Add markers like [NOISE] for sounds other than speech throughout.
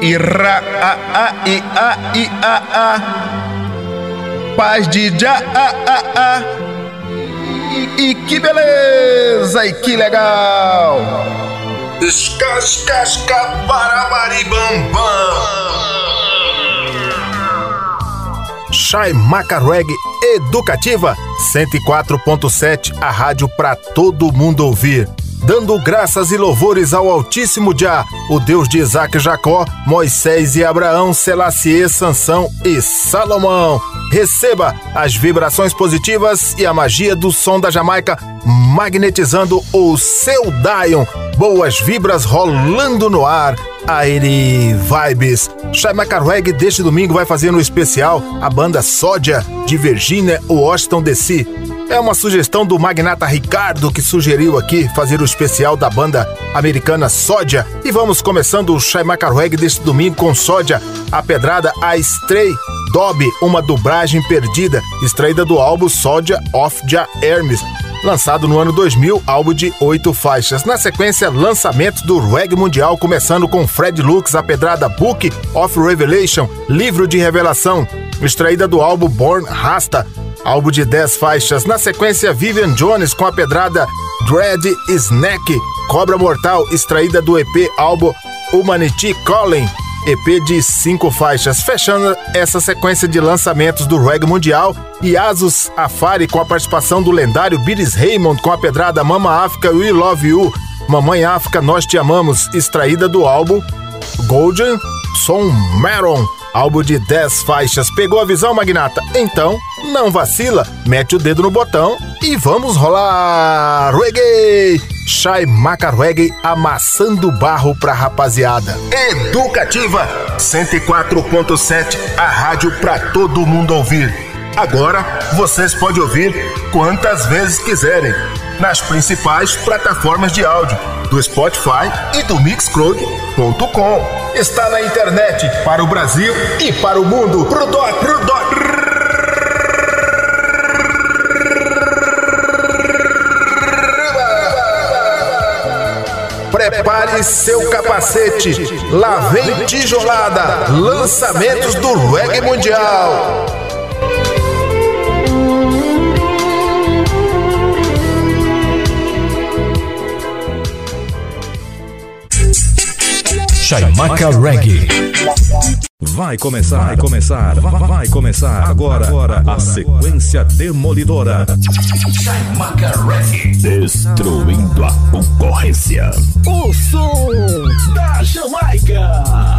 Ira a a i a i a a paz de já a a a e, e que beleza e que legal. Escascasca barabaribambam. Chai Macarreg Educativa 104.7, a rádio para todo mundo ouvir. Dando graças e louvores ao Altíssimo Jah, o Deus de Isaac Jacó, Moisés e Abraão, Selassie, Sansão e Salomão. Receba as vibrações positivas e a magia do som da Jamaica magnetizando o seu Dion. Boas vibras rolando no ar. Aire Vibes. Shai Macarweg deste domingo vai fazer no especial a banda Sódia de Virginia Washington DC. É uma sugestão do magnata Ricardo que sugeriu aqui fazer o especial da banda americana Sódia. E vamos começando o Shai Macarweg deste domingo com Sódia, a pedrada A Stray Dob, uma dublagem perdida, extraída do álbum Sódia of Ja Hermes, lançado no ano 2000, álbum de oito faixas. Na sequência, lançamento do reggae mundial, começando com Fred Lux, a pedrada Book of Revelation, livro de revelação, extraída do álbum Born Rasta, álbum de 10 faixas. Na sequência, Vivian Jones com a pedrada Dread Snack, Cobra Mortal, extraída do EP álbum Humanity Calling. EP de cinco faixas, fechando essa sequência de lançamentos do reggae mundial e Asus Afari com a participação do lendário Billis Raymond com a pedrada Mama África We Love You, Mamãe África Nós Te Amamos, extraída do álbum Golden Son Maron, álbum de 10 faixas. Pegou a visão, magnata? Então, não vacila, mete o dedo no botão e vamos rolar reggae! Shai Maca Reggae amassando barro pra rapaziada. Educativa 104.7, a rádio pra todo mundo ouvir. Agora vocês podem ouvir quantas vezes quiserem nas principais plataformas de áudio do Spotify e do Mixcloud.com. Está na internet para o Brasil e para o mundo. Pro doc, pro doc. Prepare seu capacete. Lá vem tijolada. Lançamentos do reggae mundial. Chaimaca Reggae. Vai começar, vai começar, vai, vai começar agora, agora a sequência demolidora. Chaimaca Reggae. Destruindo a concorrência. O som da Jamaica.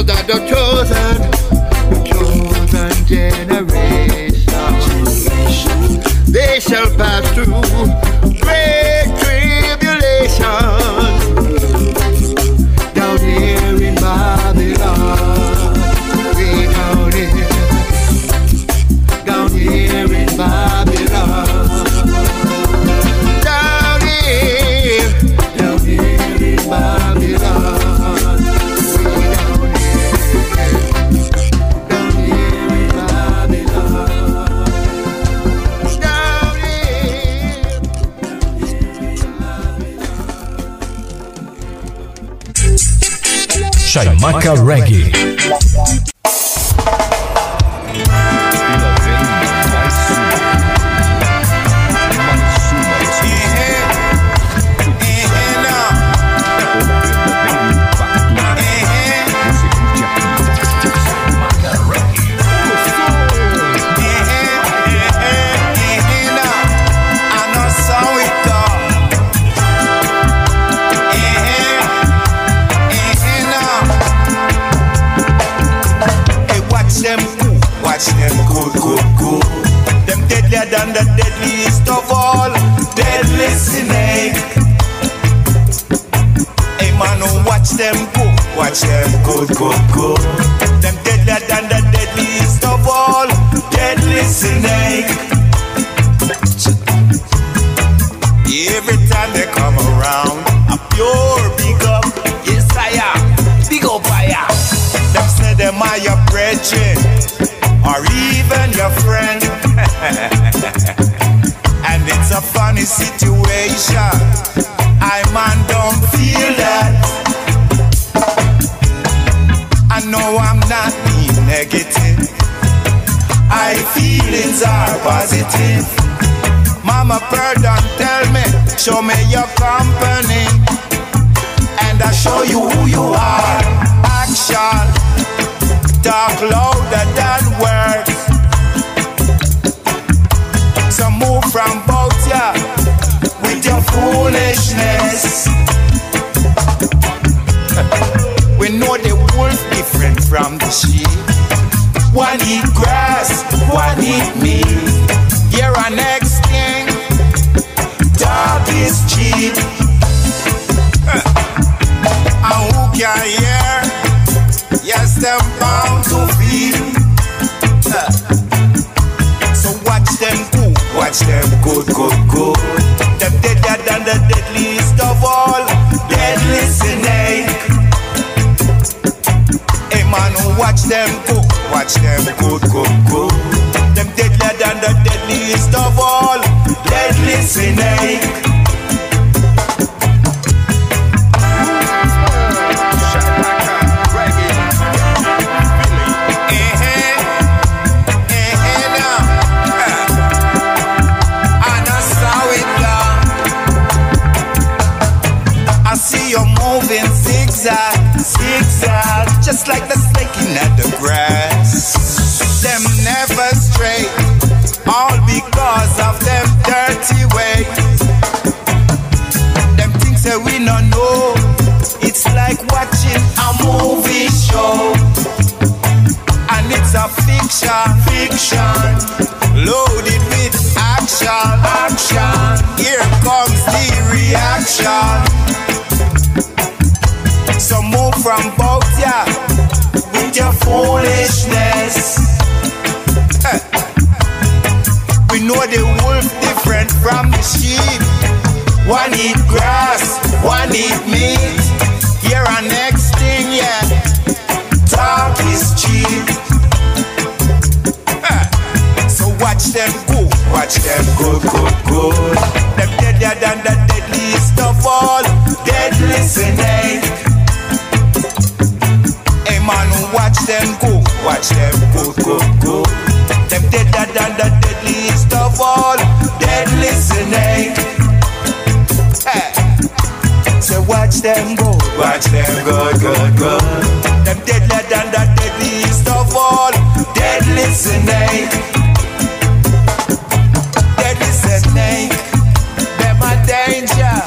That are chosen, chosen generation. They shall pass through. Toca Reggae. all. So move from both, yeah, with your foolishness. [LAUGHS] We know the wolf different from the sheep. One eat grass, one eat meat. Here our next thing, yeah. Talk is cheap. [LAUGHS] So watch them go watch them go, go, go. Them deadier than the deadliest of all, deadly snake. Hey man, watch them go, watch them go, go, go. Them deader than the deadliest of all, deadly snake. Hey. So watch them go, watch them go, go, go. Them deadlier than the deadliest of all, deadly snake.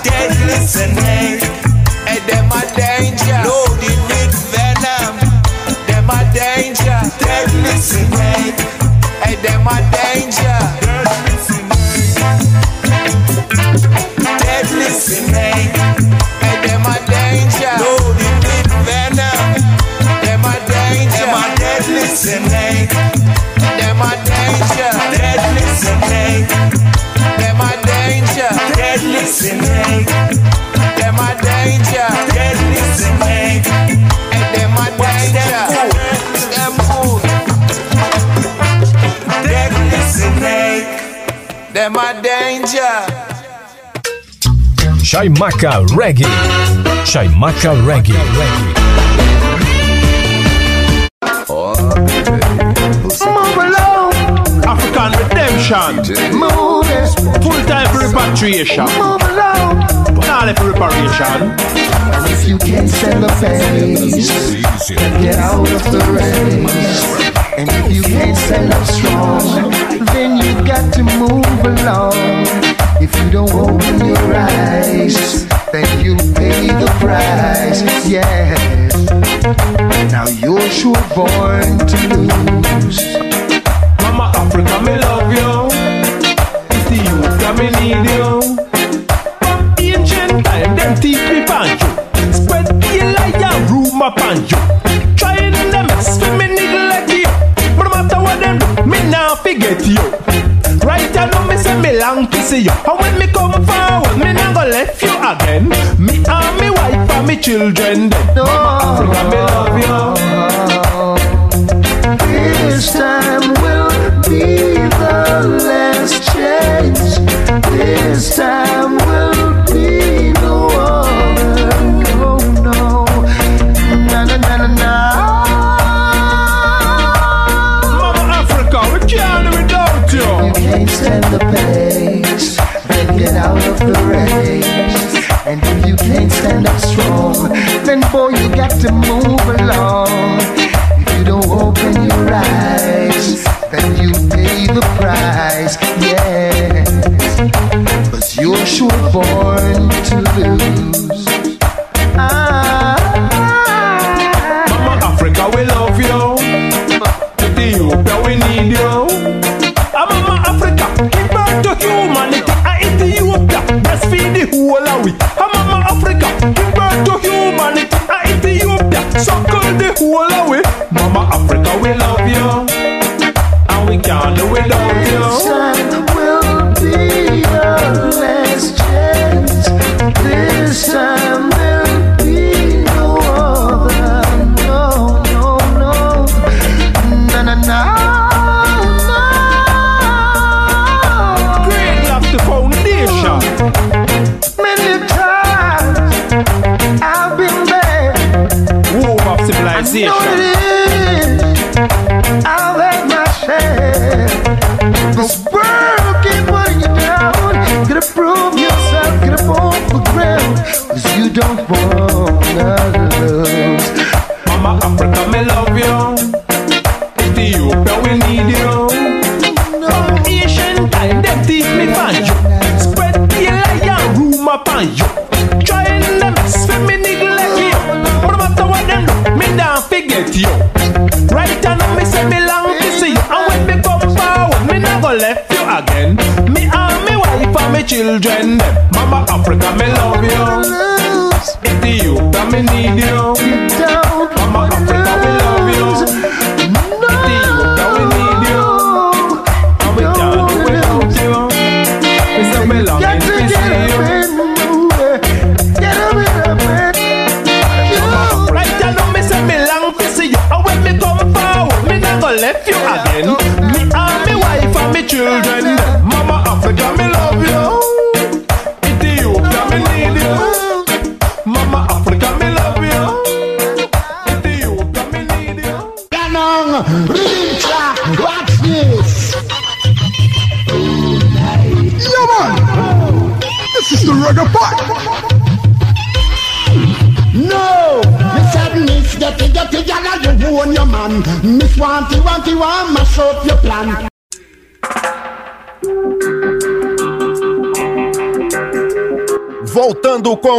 dead listening, and them are danger. Snake. Them a danger. Chaimaca Reggae. Chaimaca Reggae. Move along, African redemption, move it, full time repatriation, move along. not if reparation. And if you can't stand the pace, then get out of the race. And if you can't stand up strong, then you got to move along. If you don't open your eyes, then you pay the price. Yes. Now you're sure born to lose. Mama Africa, me love you. Ethiopia, me need you. From ancient time, them teach me banjo. Spread the lie and rumor banjo. Forget you. Right I know me say me long to see you. And when me come forward, me not go left you again. Me and me wife and me children. Then. Mama Africa, me love you. This time will be the last chance. This time boy, you got to move along. If you don't open your eyes, then you pay the price. Yes, but you're sure born to lose.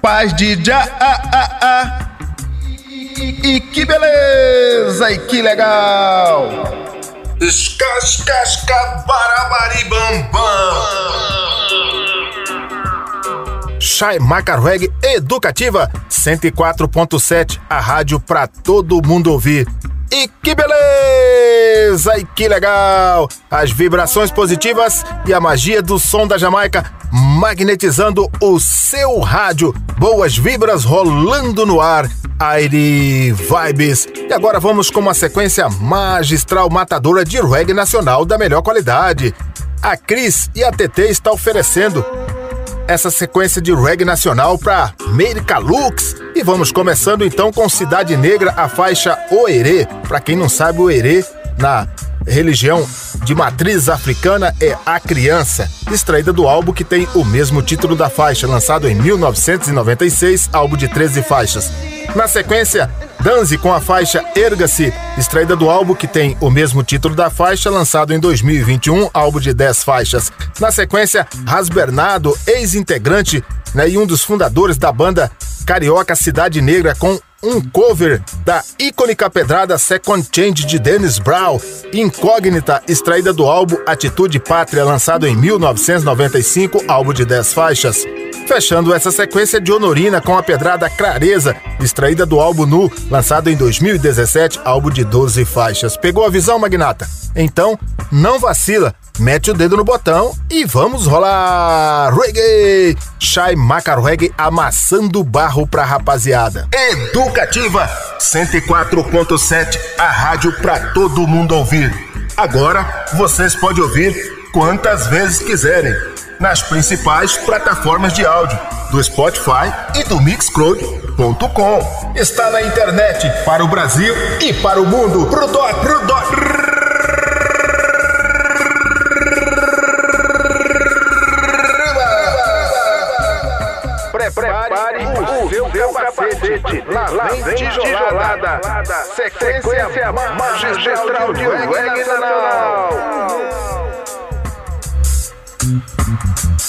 Paz de já. E, que beleza, e que legal! Escascasca barabaribambam. Chai Macarweg Educativa 104.7, a rádio pra todo mundo ouvir. E que beleza! E que legal! As vibrações positivas e a magia do som da Jamaica magnetizando o seu rádio. Boas vibras rolando no ar. Aire Vibes. E agora vamos com uma sequência magistral matadora de reggae nacional da melhor qualidade. A Cris e a TT está oferecendo essa sequência de reggae nacional para America Lux. E vamos começando então com Cidade Negra, a faixa Oerê. Para quem não sabe, Oerê na religião de matriz africana é A Criança, extraída do álbum que tem o mesmo título da faixa, lançado em 1996, álbum de 13 faixas. Na sequência, Danze com a faixa Erga-se, extraída do álbum que tem o mesmo título da faixa, lançado em 2021, álbum de 10 faixas. Na sequência, Ras Bernardo, ex-integrante né, e um dos fundadores da banda Carioca Cidade Negra, com um cover da icônica pedrada Second Change de Dennis Brown, incógnita, extraída do álbum Atitude Pátria, lançado em 1995, álbum de 10 faixas. Fechando essa sequência de Honorina com a pedrada Clareza, extraída do álbum Nu, lançado em 2017, álbum de 12 faixas. Pegou a visão, Magnata? Então, não vacila, mete o dedo no botão e vamos rolar! Reggae! Shai Macar Reggae amassando barro pra rapaziada. Educativa 104.7, a rádio pra todo mundo ouvir. Agora vocês podem ouvir quantas vezes quiserem nas principais plataformas de áudio do Spotify e do Mixcloud.com. Está na internet para o Brasil e para o mundo. Pro dó, pro dó. Prepare o seu capacete. Lá vem tijolada. Sequência magistral de reggae nacional.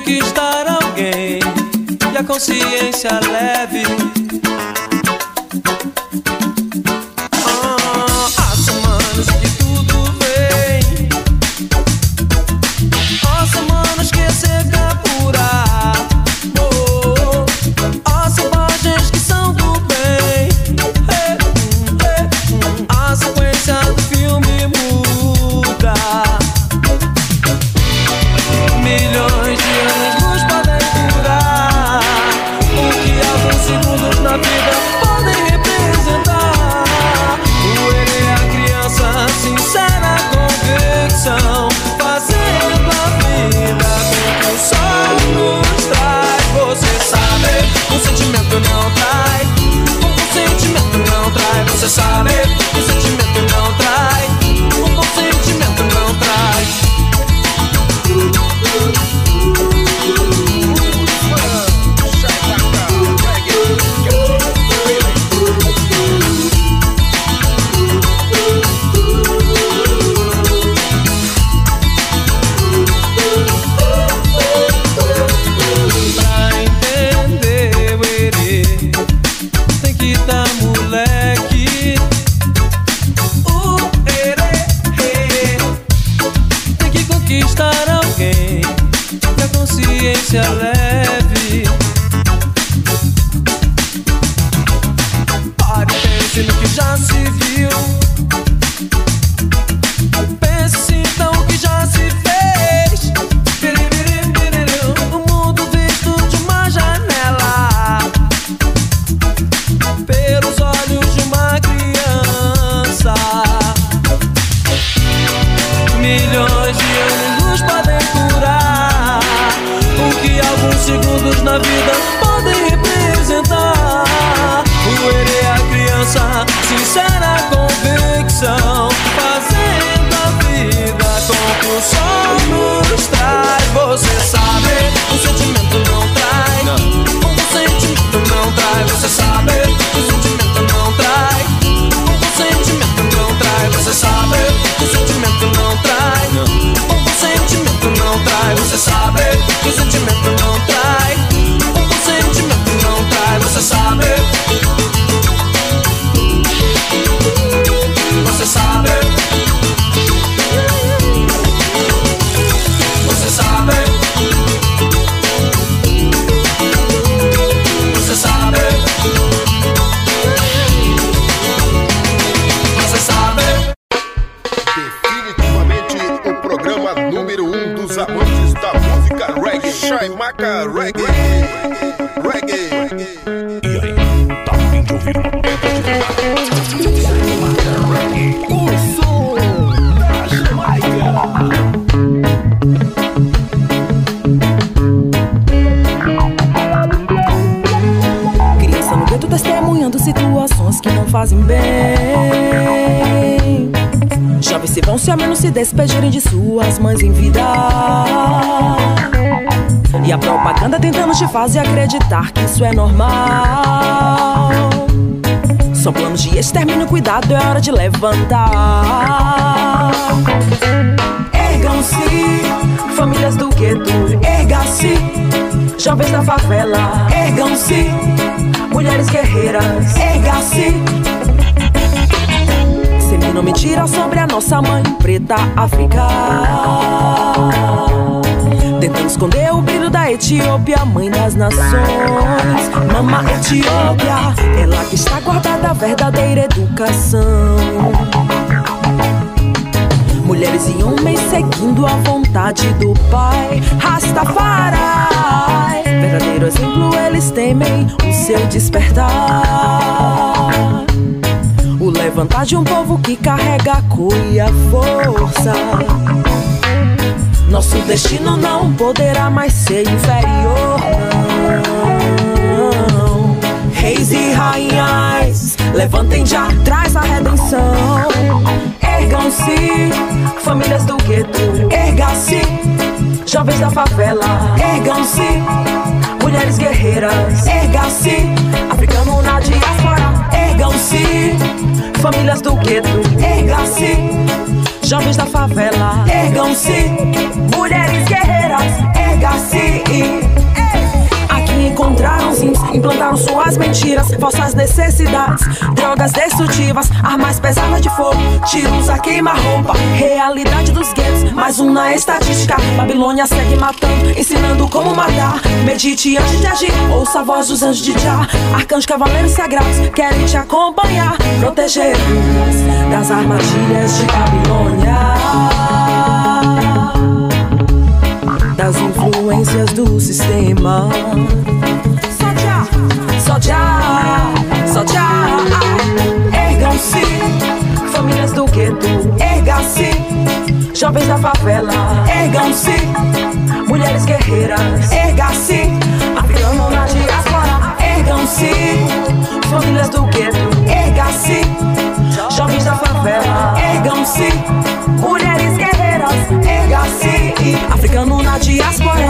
Conquistar alguém e a consciência leve. Se despedirem de suas mães em vida. E a propaganda tentando te fazer acreditar que isso é normal. São planos de extermínio, cuidado, é hora de levantar. Ergam-se, famílias do gueto, erga-se, jovens da favela, ergam-se, mulheres guerreiras, erga-se. Seminam mentira sobre a nossa mãe preta África. Tentando esconder o brilho da Etiópia, mãe das nações. Mama Etiópia, ela que está guardada a verdadeira educação. Mulheres e homens seguindo a vontade do Pai Rastafari Verdadeiro exemplo eles temem o seu despertar Levantar de um povo que carrega a cor e a força. Nosso destino não poderá mais ser inferior não. Reis e rainhas, levantem já, traz a redenção. Ergam-se, famílias do gueto, erga-se, jovens da favela, ergam-se, mulheres guerreiras, erga-se, africano na diáspora, ergam-se, famílias do gueto, erga-se, jovens da favela, ergam-se, mulheres guerreiras, erga-se. Encontraram sims, implantaram suas mentiras, falsas necessidades, drogas destrutivas, armas pesadas de fogo, tiros a queima-roupa, realidade dos guetos, mais um na estatística. Babilônia segue matando, ensinando como matar. Medite antes de agir, ouça a voz dos anjos de Jah, arcanjos cavaleiros sagrados, querem te acompanhar, proteger-nos das armadilhas de Babilônia das influências do sistema. Já, só já. Ergam-se, famílias do gueto, erga-se, jovens da favela, ergam-se, mulheres guerreiras, erga-se, africano na diáspora, ergam-se, famílias do gueto, erga-se, jovens da favela, ergam-se, mulheres guerreiras, erga-se, africano na diáspora.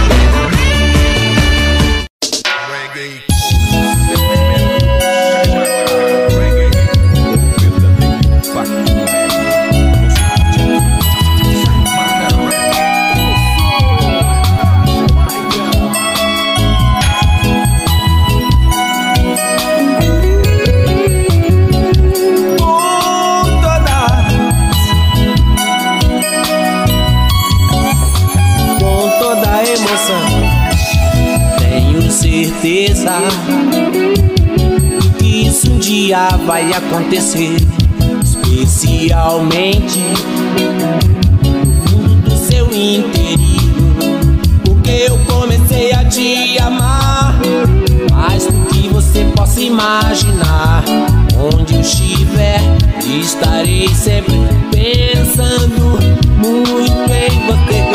acontecer. Especialmente no fundo do seu interior. Porque eu comecei a te amar. Mais do que você possa imaginar. Onde eu estiver, estarei sempre pensando muito em você.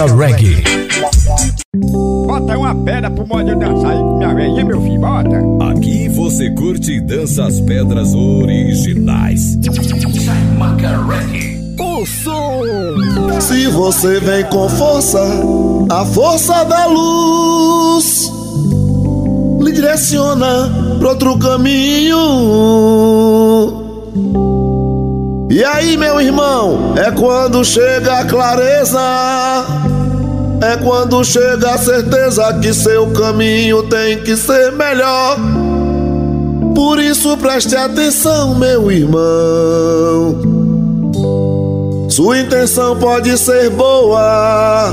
Música Reggae. Bota uma pedra pro modo dançar aí com minha velhinha, meu filho, bota. Aqui você curte e dança as pedras originais. Música Reggae. O. Se você vem com força, a força da luz lhe direciona para outro caminho. E aí, meu irmão, é quando chega a clareza é quando chega a certeza que seu caminho tem que ser melhor. Por isso preste atenção, meu irmão. Sua intenção pode ser boa,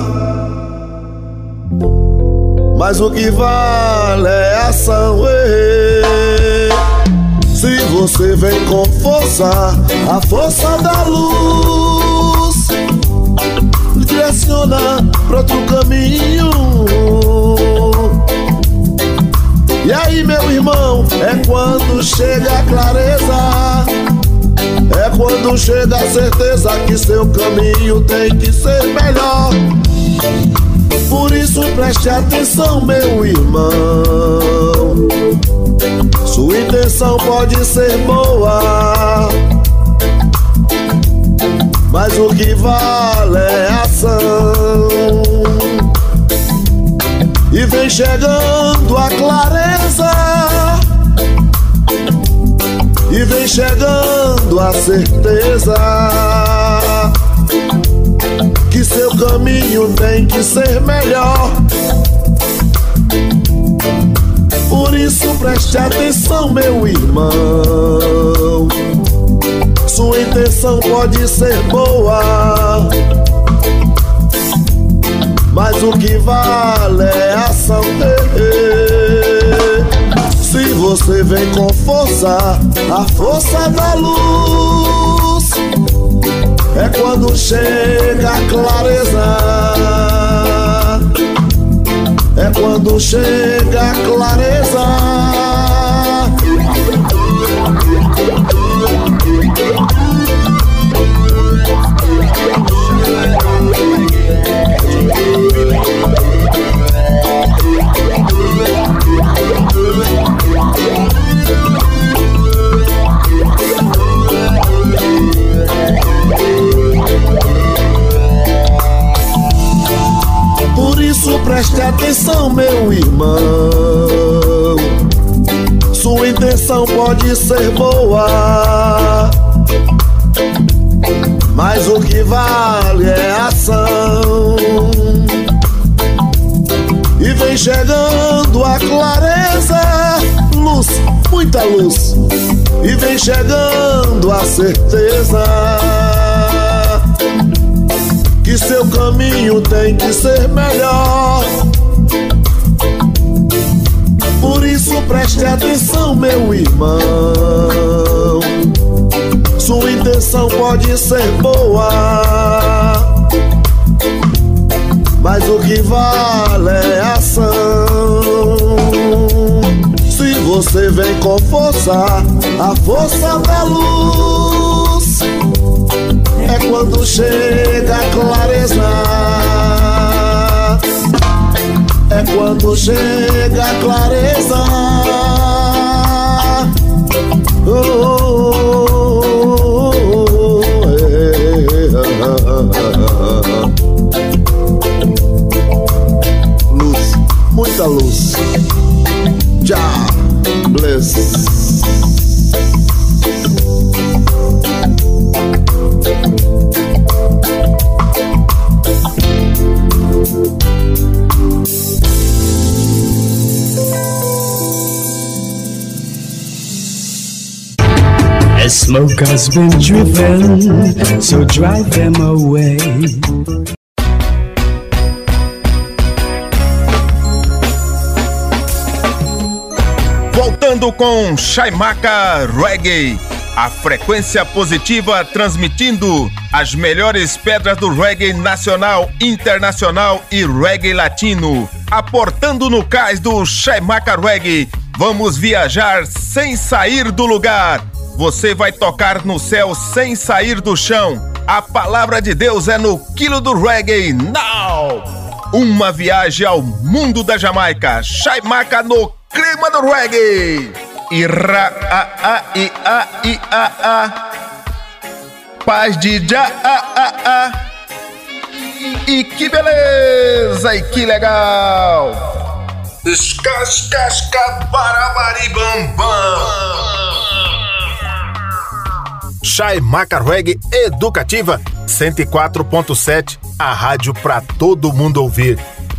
mas o que vale é ação. Se você vem com força, a força da luz direciona para outro caminho. E aí, meu irmão, é quando chega a clareza. É quando chega a certeza que seu caminho tem que ser melhor. Por isso preste atenção, meu irmão. Sua intenção pode ser boa mas o que vale é ação. E vem chegando a clareza, e vem chegando a certeza que seu caminho tem que ser melhor. Por isso preste atenção, meu irmão. Sua intenção pode ser boa, mas o que vale é a ação. Se você vem com força, a força da luz é quando chega a clareza. É quando chega a clareza. Preste atenção, meu irmão. Sua intenção pode ser boa, mas o que vale é ação. E vem chegando a clareza, luz, muita luz. E vem chegando a certeza que seu caminho tem que ser melhor. Por isso preste atenção, meu irmão. Sua intenção pode ser boa, mas o que vale é a ação. Se você vem com força, a força da luz quando chega a clareza. É quando chega a clareza. Oh, oh, oh, oh, é. Luz, muita luz. Smoke been driven, so drive them away. Voltando com Shaimaka Reggae, a frequência positiva transmitindo as melhores pedras do reggae nacional, internacional e reggae latino. Aportando no cais do Shaimaka Reggae, vamos viajar sem sair do lugar. Você vai tocar no céu sem sair do chão. A palavra de Deus é no quilo do reggae now. Uma viagem ao mundo da Jamaica. Shaimaka no clima do reggae. Ira a a i a i a a. Paz de já a a a. E que beleza e que legal. Escascasca barabaribambam. Chai Maca Reggae Educativa 104.7, a rádio pra todo mundo ouvir.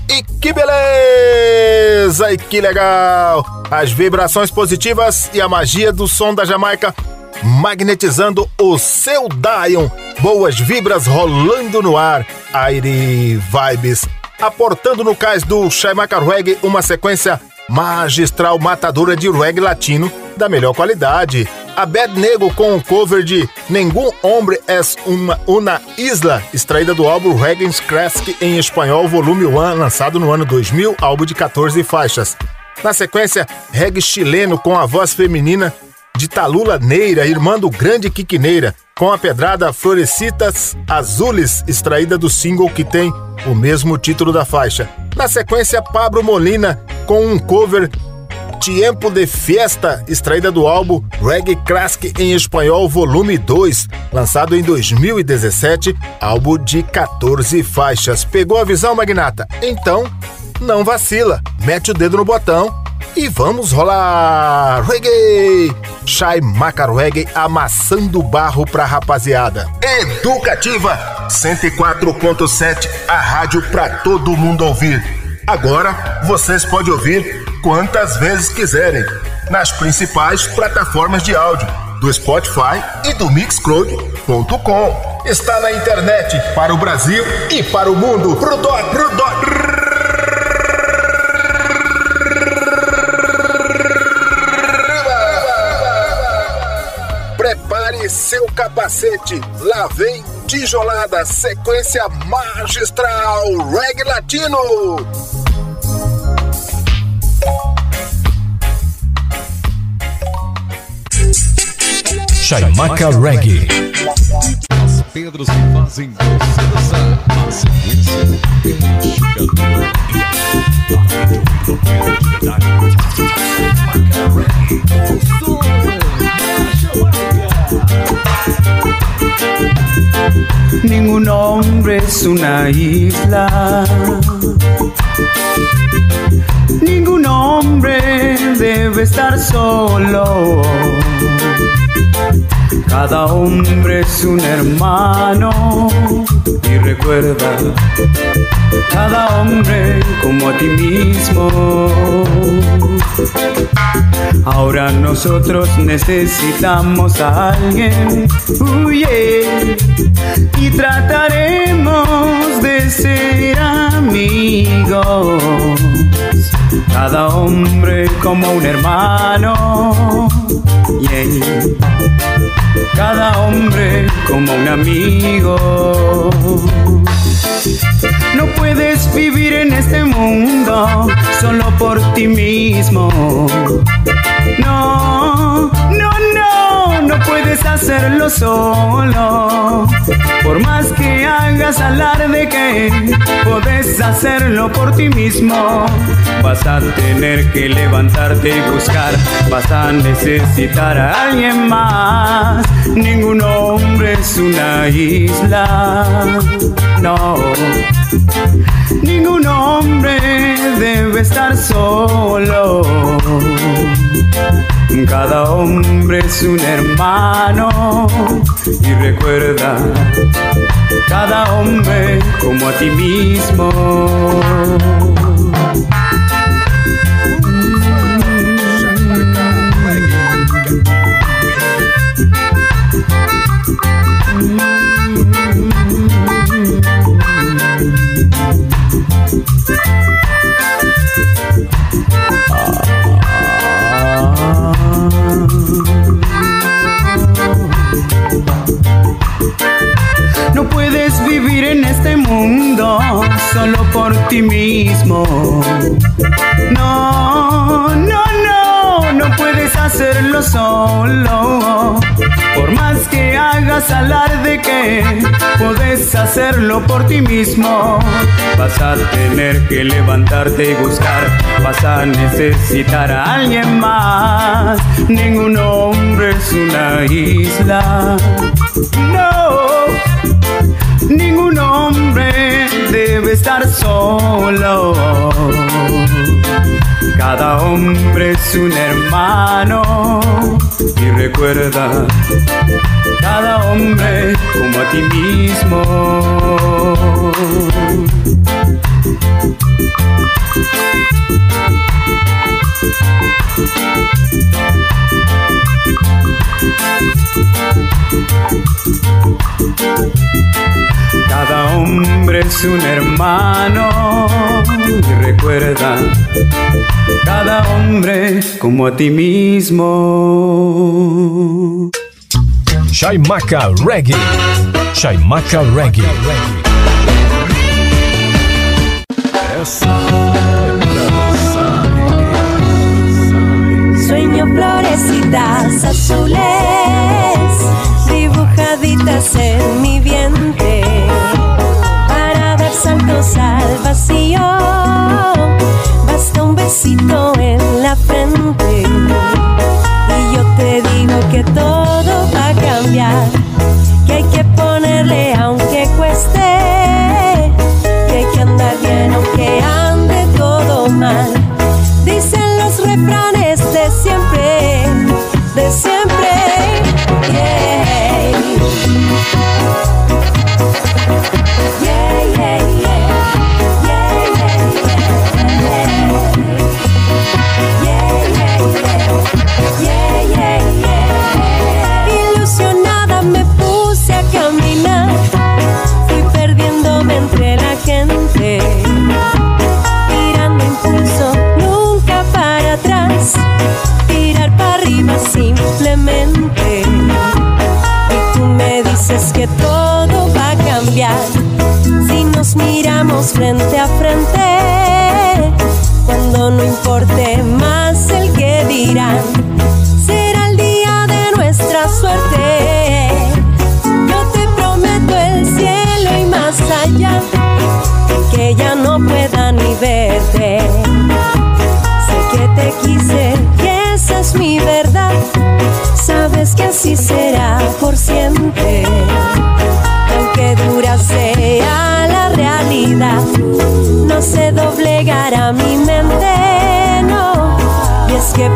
E que beleza! E que legal! As vibrações positivas e a magia do som da Jamaica magnetizando o seu Dion. Boas vibras rolando no ar. Aire Vibes. Aportando no cais do Shaimaka Reggae uma sequência magistral matadora de reggae latino da melhor qualidade. A Bad Nego com o cover de Nenhum Hombre es uma, una Isla, extraída do álbum Reggae Classic em espanhol, volume 1, lançado no ano 2000, álbum de 14 faixas. Na sequência, reggae chileno com a voz feminina de Talula Neira, irmã do grande Quiquineira, com a pedrada Florecitas Azules, extraída do single que tem o mesmo título da faixa. Na sequência, Pablo Molina com um cover Tiempo de Fiesta, extraída do álbum Reggae Classic em Espanhol Volume 2, lançado em 2017, álbum de 14 faixas. Pegou a visão, Magnata? Então, não vacila, mete o dedo no botão e vamos rolar reggae! Shai Maca Reggae amassando barro pra rapaziada. Educativa 104.7, a rádio pra todo mundo ouvir. Agora vocês podem ouvir quantas vezes quiserem nas principais plataformas de áudio do Spotify e do Mixcloud.com. Está na internet para o Brasil e para o mundo. Pro dó, pro dó. Prepare seu capacete. Lá vem tijolada, sequência magistral, reggae latino. Chaimaca Reggae. As pedras que fazem você dançar. A sequência identificadora Ningún hombre es una isla. Ningún hombre debe estar solo. Cada hombre es un hermano y recuerda, cada hombre como a ti mismo. Ahora nosotros necesitamos a alguien, uh, y trataremos de ser amigos. Cada hombre como un hermano, yeah. Cada hombre como un amigo. No puedes vivir en este mundo solo por ti mismo. No, no, no, puedes hacerlo solo. Por más que hagas alarde que puedes hacerlo por ti mismo, vas a tener que levantarte y buscar. Vas a necesitar a alguien más. Ningún hombre es una isla. No. Ningún hombre debe estar solo. Cada hombre es un hermano y recuerda, cada hombre como a ti mismo. Mundo solo por ti mismo. No, no, no, no puedes hacerlo solo. Por más que hagas alarde que puedes hacerlo por ti mismo, vas a tener que levantarte y buscar. Vas a necesitar a alguien más. Ningún hombre es una isla. No. Ningún hombre debe estar solo. Cada hombre es un hermano y recuerda, cada hombre como a ti mismo. Cada hombre es un hermano y recuerda, cada hombre como a ti mismo. Chaimaca Reggae. Chaimaca Reggae. Essa florecitas azules dibujaditas en mi vientre para dar saltos al vacío basta un besito en la frente. Y yo te digo que todo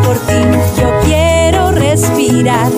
por ti. Yo quiero respirar,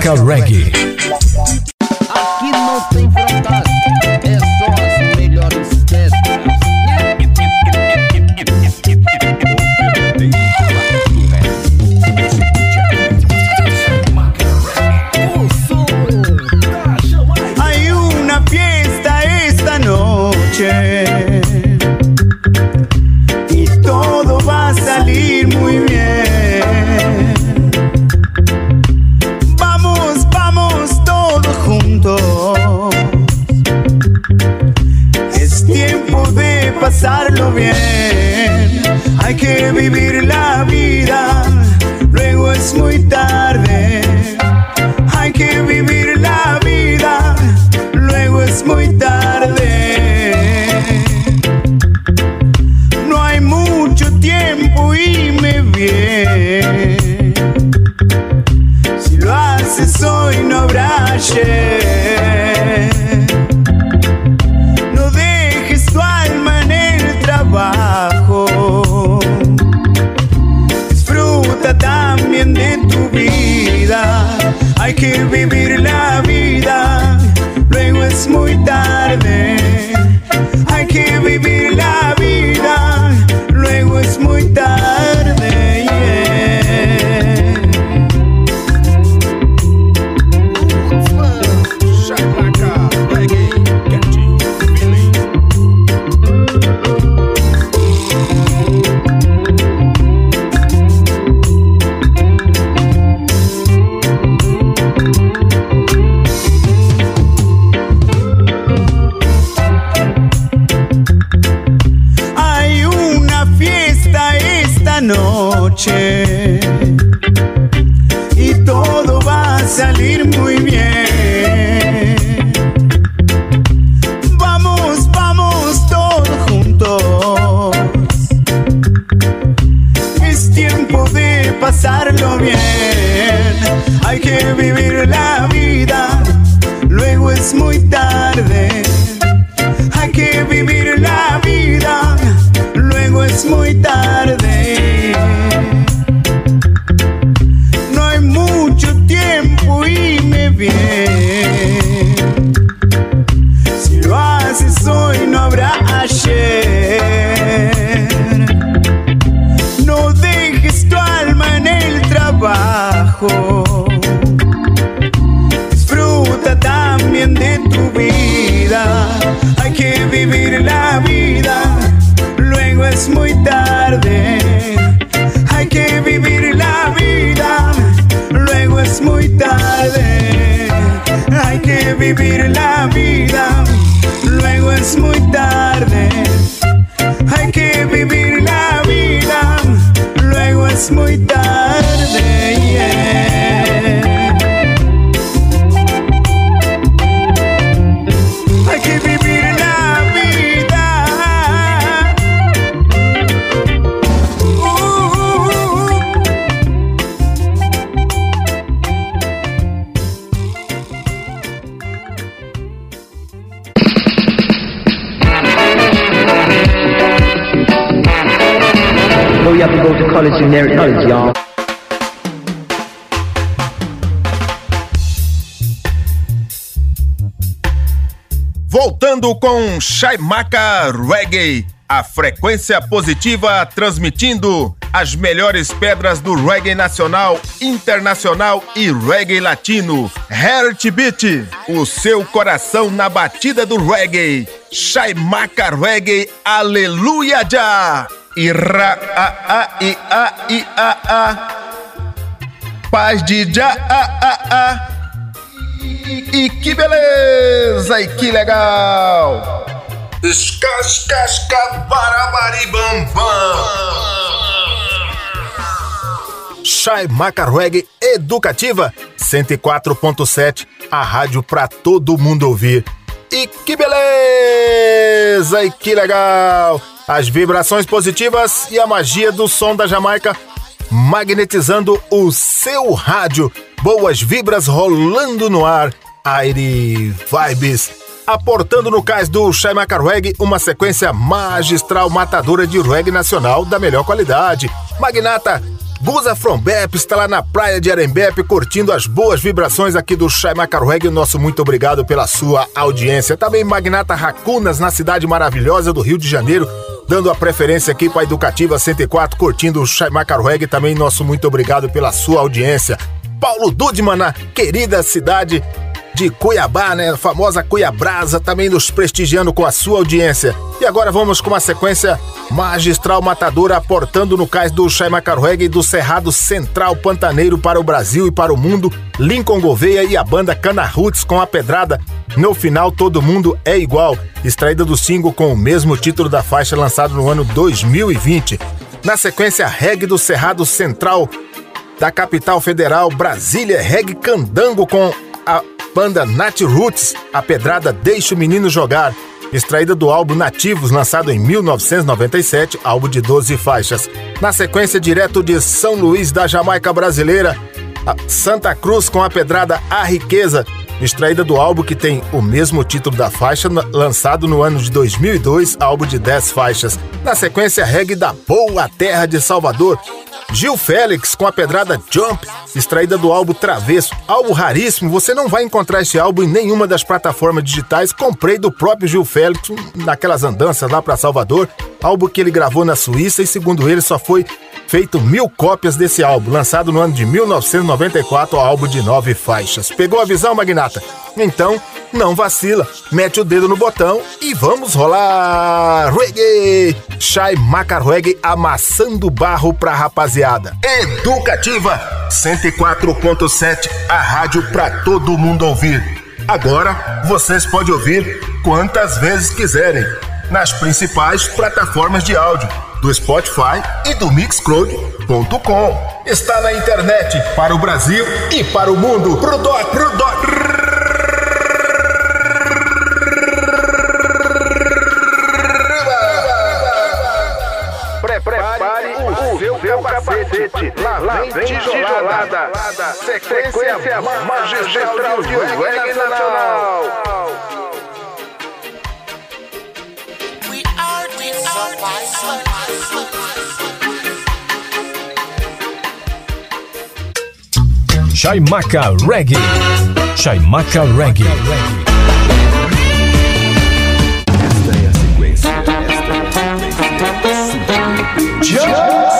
Chaimaca Reggae. Shaimaka Reggae, a frequência positiva transmitindo as melhores pedras do reggae nacional, internacional e reggae latino. Heartbeat, o seu coração na batida do reggae. Shaimaka Reggae, aleluia já! Ira a a i a i a a. Paz de já a a a. E que beleza! E que legal! Escascasca barabaribambam! Shai Macarweg Educativa 104.7, a rádio pra todo mundo ouvir. E que beleza! E que legal! As vibrações positivas e a magia do som da Jamaica magnetizando o seu rádio. Boas vibras rolando no ar. Aire Vibes. Aportando no cais do Shaimaka Reggae uma sequência magistral matadora de reggae nacional da melhor qualidade. Magnata Guza From Bep está lá na praia de Arembepe curtindo as boas vibrações aqui do Shaimaka Reggae. Nosso muito obrigado pela sua audiência. Também Magnata Racunas na cidade maravilhosa do Rio de Janeiro dando a preferência aqui para a Educativa 104, curtindo o Shaimaka Reggae. Também nosso muito obrigado pela sua audiência. Paulo Dudman, na querida cidade de Cuiabá, né? A famosa Cuiabrasa, também nos prestigiando com a sua audiência. E agora vamos com uma sequência magistral matadora aportando no cais do Shaimaka Reggae do Cerrado Central Pantaneiro para o Brasil e para o mundo, Lincoln Gouveia e a banda Cana Roots com a pedrada No final todo mundo é igual, extraída do single com o mesmo título da faixa lançado no ano 2020. Na sequência, reggae do Cerrado Central da capital federal, Brasília, reggae candango com banda Nat Roots, a pedrada Deixa o Menino Jogar, extraída do álbum Nativos, lançado em 1997, álbum de 12 faixas. Na sequência, direto de São Luís da Jamaica brasileira, Santa Cruz com a pedrada A Riqueza, extraída do álbum que tem o mesmo título da faixa, lançado no ano de 2002, álbum de 10 faixas. Na sequência, reggae da Boa Terra de Salvador, Gil Félix com a pedrada Jump, extraída do álbum Travesso, álbum raríssimo, você não vai encontrar esse álbum em nenhuma das plataformas digitais. Comprei do próprio Gil Félix naquelas andanças lá para Salvador, álbum que ele gravou na Suíça e segundo ele só foi feito mil cópias desse álbum, lançado no ano de 1994, álbum de nove faixas. Pegou a visão, Magnata? Então, não vacila, mete o dedo no botão e vamos rolar! Reggae! Shai Maca Reggae amassando barro pra rapaziada. Educativa 104.7, a rádio pra todo mundo ouvir. Agora vocês podem ouvir quantas vezes quiserem nas principais plataformas de áudio do Spotify e do Mixcloud.com. Está na internet para o Brasil e para o mundo. Pro doc, pro doc. Capacete. Lá vem tijolada. Sequência magistral de reggae nacional. Chaimaca Reggae. Chaimaca Reggae. Esta é a sequência. Esta é a sequência.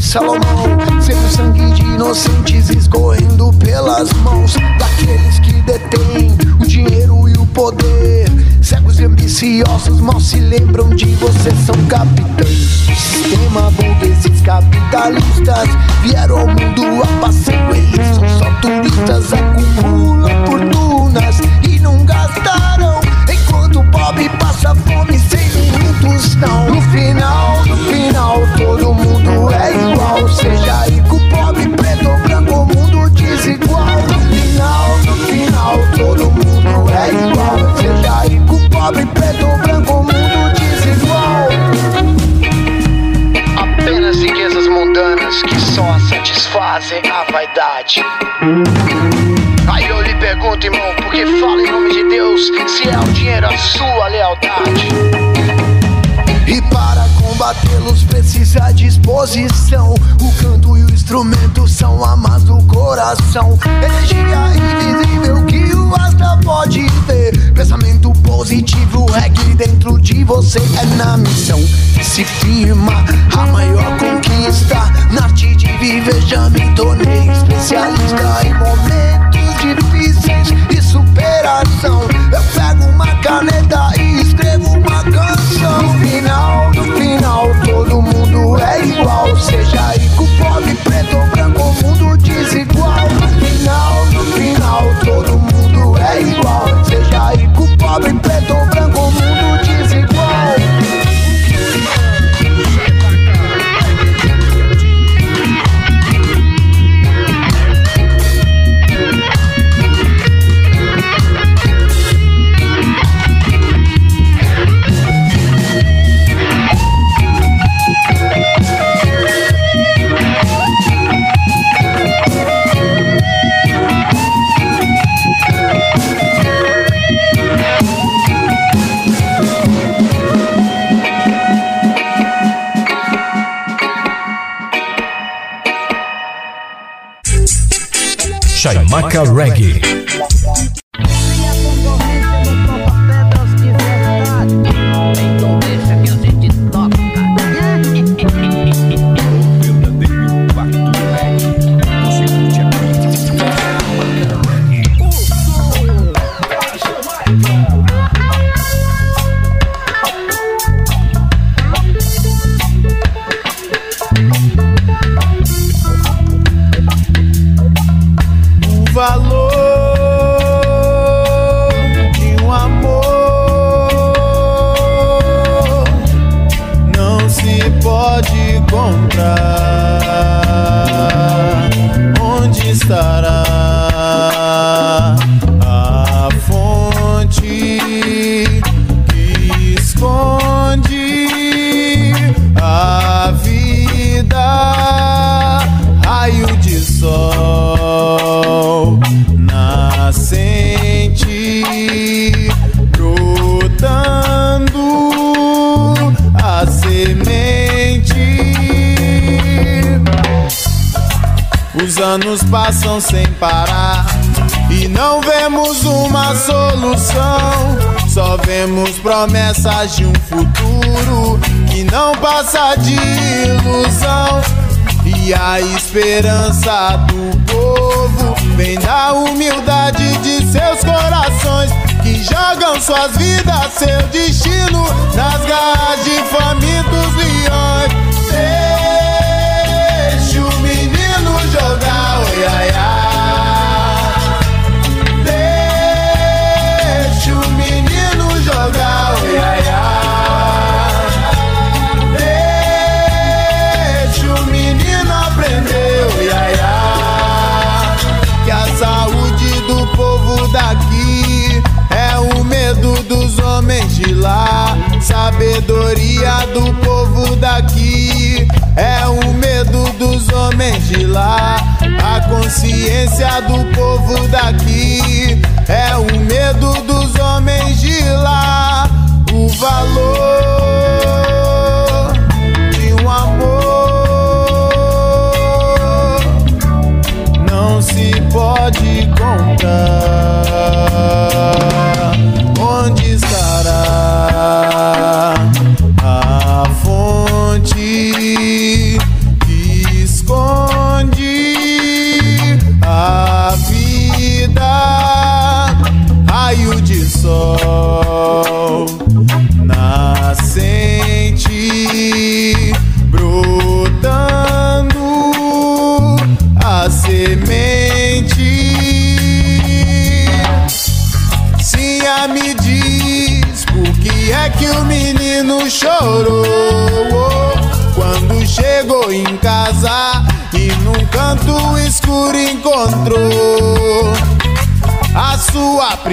Salomão, sempre o sangue de inocentes escorrendo pelas mãos daqueles que detêm o dinheiro e o poder. Cegos e ambiciosos mal se lembram de você, são capitães. Sistema burgueses capitalistas vieram ao mundo a passeio, eles são só turistas, acumulam fortunas e não gastam. Pobre passa fome sem minutos, não. No final, no final, todo mundo é igual. Seja rico, pobre, preto ou branco, mundo desigual. No final, no final, todo mundo é igual. Seja rico, pobre, preto ou branco, mundo desigual. Apenas riquezas mundanas que só satisfazem a vaidade. Aí eu lhe pergunto, irmão, por que fala em nome de Deus se é o dinheiro a sua lealdade? E para combatê-los precisa disposição. O canto e o instrumento são amas do coração. Energia invisível que o asta pode ver. Pensamento positivo, reggae dentro de você é na missão. que Se firma a maior conquista. Na arte de viver já me tornei especialista Reggae. Esperança do povo vem da humildade de seus corações que jogam suas vidas, seu destino nas garras de famintos leões. De lá. Sabedoria do povo daqui é o medo dos homens de lá. A consciência do povo daqui é o medo dos homens de lá.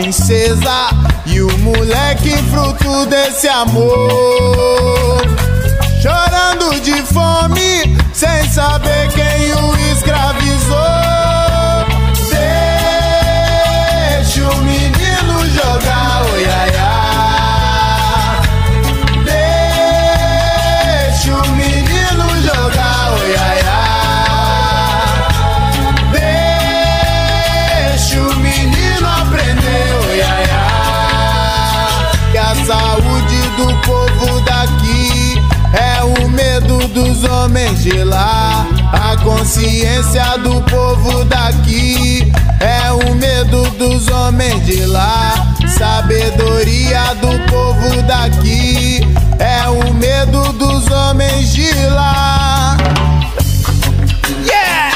Princesa e o moleque fruto desse amor. Consciência do povo daqui é o medo dos homens de lá. Sabedoria do povo daqui é o medo dos homens de lá. Yeah!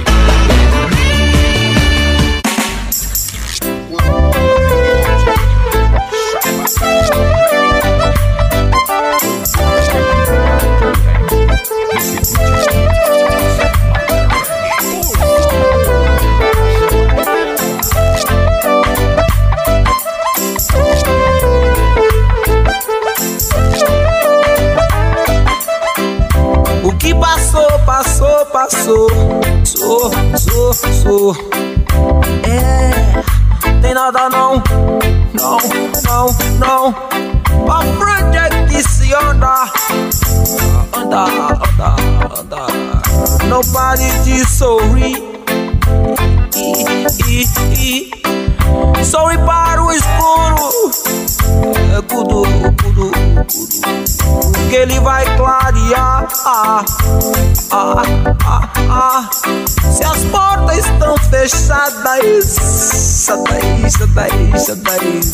Sadais, sadais,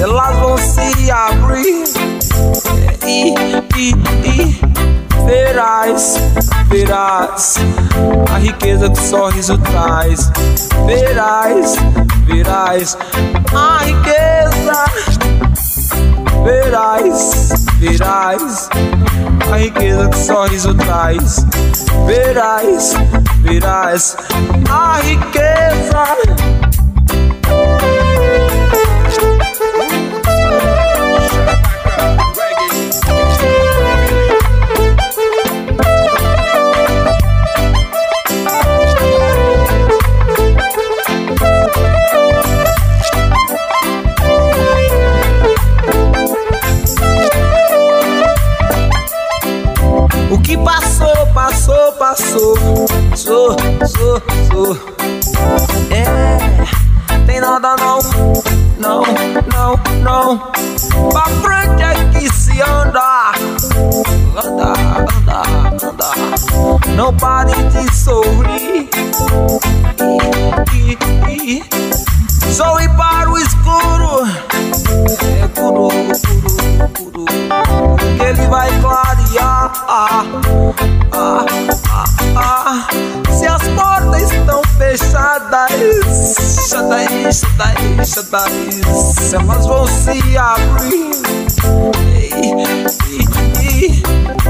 elas vão se abrir. E, e, e, verás, verás a riqueza que o sorriso traz. Verás, verás a riqueza. Verás, verás a riqueza que o sorriso traz. Verás, verás a riqueza. Chatais, elas vão se abrir. E, e,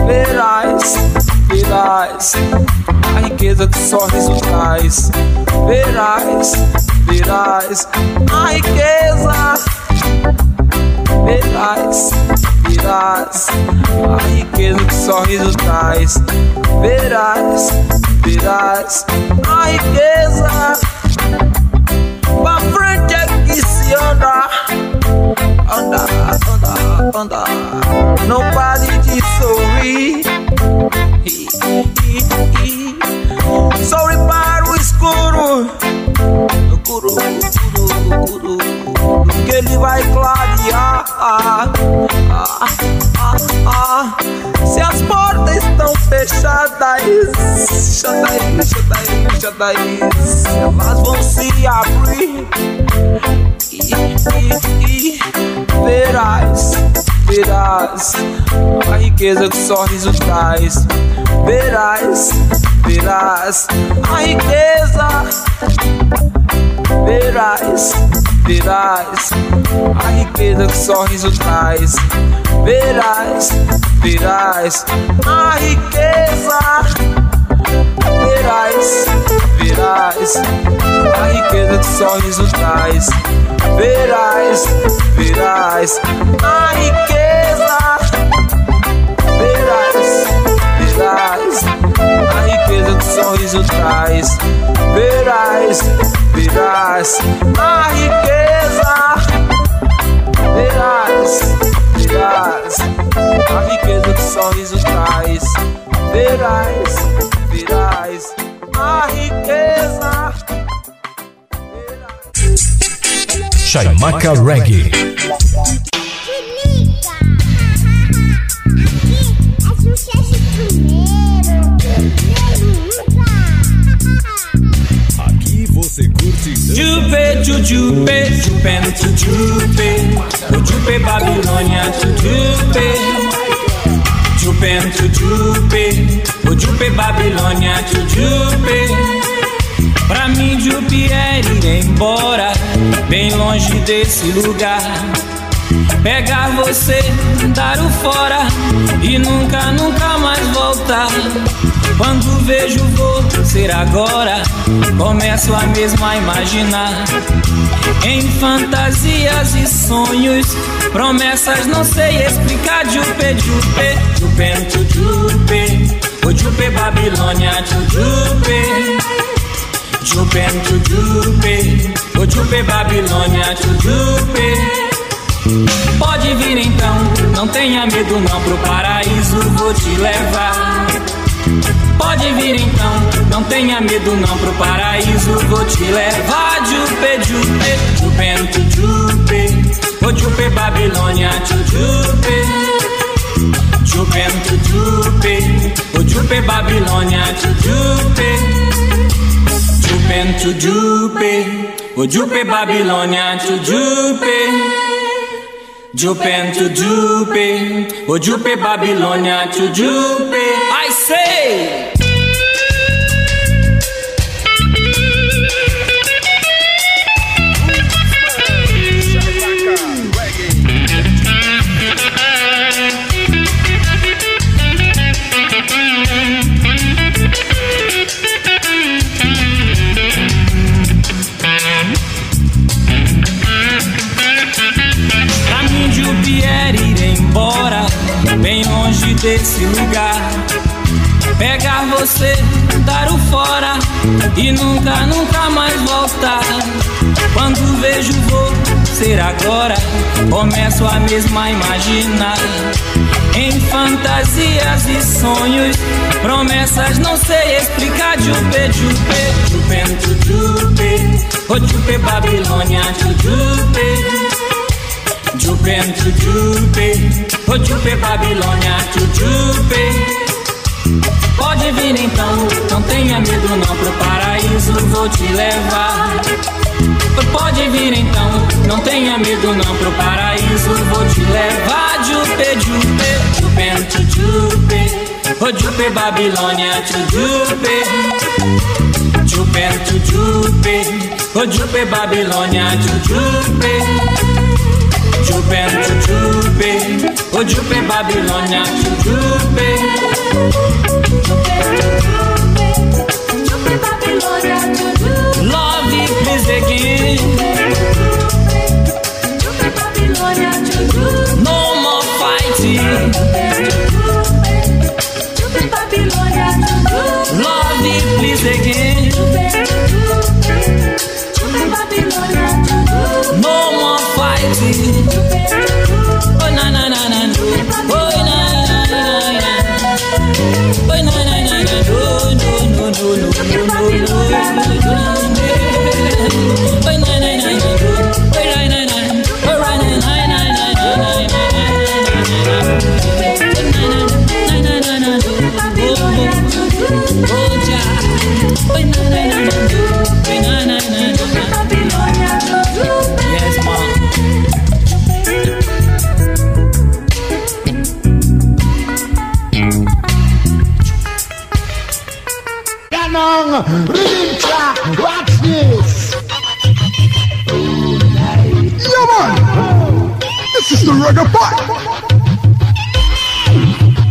verás, verás a riqueza que o sorriso. Verás, verás a riqueza. Verás, verás a riqueza que o sorriso traz. Verás, verás a riqueza. Andar, andar, andar, andar. Não pare de sorrir. Sorry para o escuro, escuro, escuro, escuro, que ele vai clarear. Ah, ah, ah, Se as portas estão fechadas, fechadas, fechadas, elas vão se abrir e, e, verás, verás a riqueza que sorriso traz. Verás, verás a riqueza. Verás, verás a riqueza que sorriso traz. Verás, verás a riqueza. Verás, verás a riqueza que sorriso traz. Verás, verás a riqueza. Verás, verás a riqueza que sorriso traz. Verás, verás a riqueza. Verás, verás a riqueza que sorriso traz. Verás, verás a riqueza. Chaimaca Reggae. Aqui você curte. Jupe, jujupe, jupen, jujupe, o jupe Babilônia, jujupe. Jupen, jujupe, o jupe Babilônia, jujupe. Pra mim, Jupe é ir embora, bem longe desse lugar. Pegar você, dar o fora e nunca, nunca mais voltar. Quando vejo vou ser agora, começo a mesmo a imaginar. Em fantasias e sonhos, promessas não sei explicar. Jupe, jupe, jupe, jupe, o jupe Babilônia, jupe. Jupe, jupe, o jupe Babilônia, jupe. Pode vir então, não tenha medo não pro paraíso vou te levar. Pode vir então, não tenha medo não pro paraíso vou te levar. Jupe, jupe, jupe, jupe, o jupe Babilônia, jupe. Jupe, jupe, o jupe Babilônia, jupe. Jupe, to Jupe, o Jupe Babilônia, to Jupe. Jupe, to Jupe, o Jupe Babilônia, to Jupe. I say. Desse lugar. Pegar você, dar o fora e nunca, nunca mais voltar. Quando vejo vou ser agora, começo a mesma imaginar. Em fantasias e sonhos, promessas não sei explicar. Jupe, jupe, jupe, jupe, o jupe Babilônia, jupe. Jupe, jupe, o jupe Babilônia, jupe. Pode vir então, não tenha medo não pro paraíso vou te levar. Pode vir então, não tenha medo não pro paraíso vou te levar. Jupe, jupe, jupe, jupe, o jupe Babilônia, jupe. Jupe, jupe, o jupe Babilônia, jupe. Jupe, jupe, o jupe Babilônia, jupe. Love Oh na na na na no. Oh na na na na. Oh no no no no no no no no. Rimcha, watch this. Man. This is the reggae part.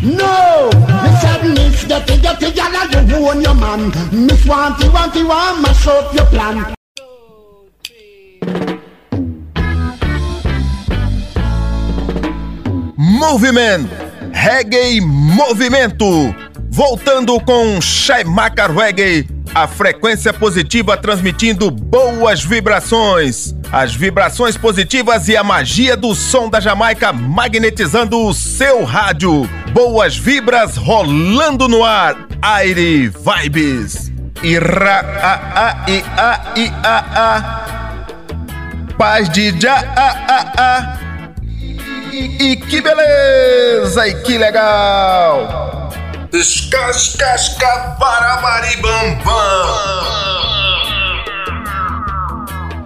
No, Miss Miss Dirty Dirty Gala, you own your man. Miss Wanty Wanty want mash up your plan. Movement, reggae movimento, voltando com Shemaka Reggae a frequência positiva transmitindo boas vibrações. As vibrações positivas e a magia do som da Jamaica magnetizando o seu rádio. Boas vibras rolando no ar. Aire Vibes. Ira a a i a i a a. Paz de já a a a. E, e que beleza! E que legal! Escascasca barabaribambam!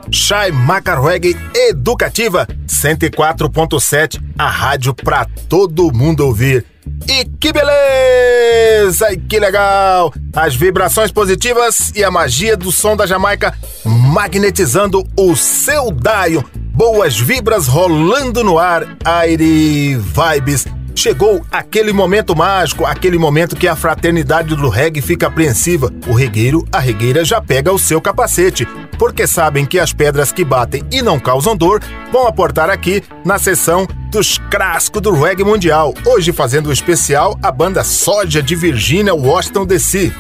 Chai Maca Reggae Educativa 104.7, a rádio pra todo mundo ouvir. E que beleza! E que legal! As vibrações positivas e a magia do som da Jamaica magnetizando o seu daio. Boas vibras rolando no ar, aire vibes. Chegou aquele momento mágico, aquele momento que a fraternidade do reggae fica apreensiva. O regueiro, a regueira já pega o seu capacete, porque sabem que as pedras que batem e não causam dor vão aportar aqui na sessão dos Crasco do Reggae Mundial. Hoje fazendo o especial a banda Soja de Virgínia, Washington DC.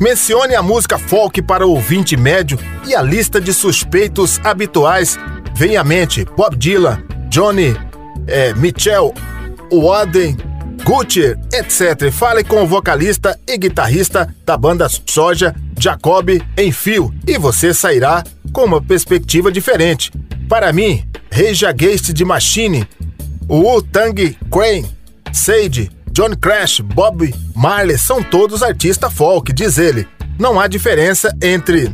Mencione a música folk para o ouvinte médio e a lista de suspeitos habituais vem à mente Bob Dylan, Johnny é, Mitchell, Waden, Gucci, etc. Fale com o vocalista e guitarrista da banda Soja, Jacob Enfio, e você sairá com uma perspectiva diferente. Para mim, Rage Against de Machine, o Tang Crane, Sage, John Crash, Bob Marley são todos artistas folk, diz ele. Não há diferença entre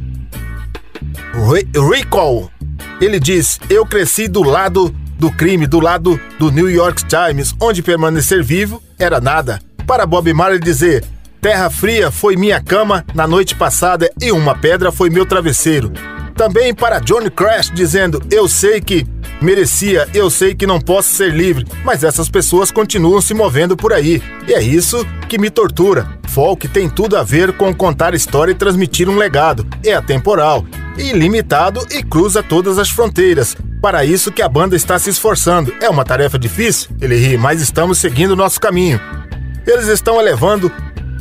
Recall. Ele diz: Eu cresci do lado do crime, do lado do New York Times, onde permanecer vivo era nada. Para Bob Marley dizer: Terra fria foi minha cama na noite passada e uma pedra foi meu travesseiro. Também para Johnny Crash dizendo: Eu sei que merecia, eu sei que não posso ser livre, mas essas pessoas continuam se movendo por aí. E é isso que me tortura. Folk tem tudo a ver com contar história e transmitir um legado. É atemporal, ilimitado e cruza todas as fronteiras. Para isso que a banda está se esforçando. É uma tarefa difícil? Ele ri, mas estamos seguindo nosso caminho. Eles estão elevando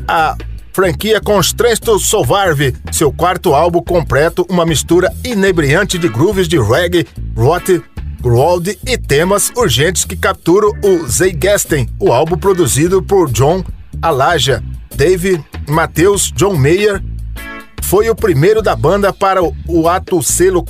a franquia Constranto Sovarve, seu quarto álbum completo, uma mistura inebriante de grooves de reggae, rock, Rold e temas urgentes que capturam o Zeigesten, o álbum produzido por John Alaja, Dave Matheus, John Mayer, foi o primeiro da banda para o ato selo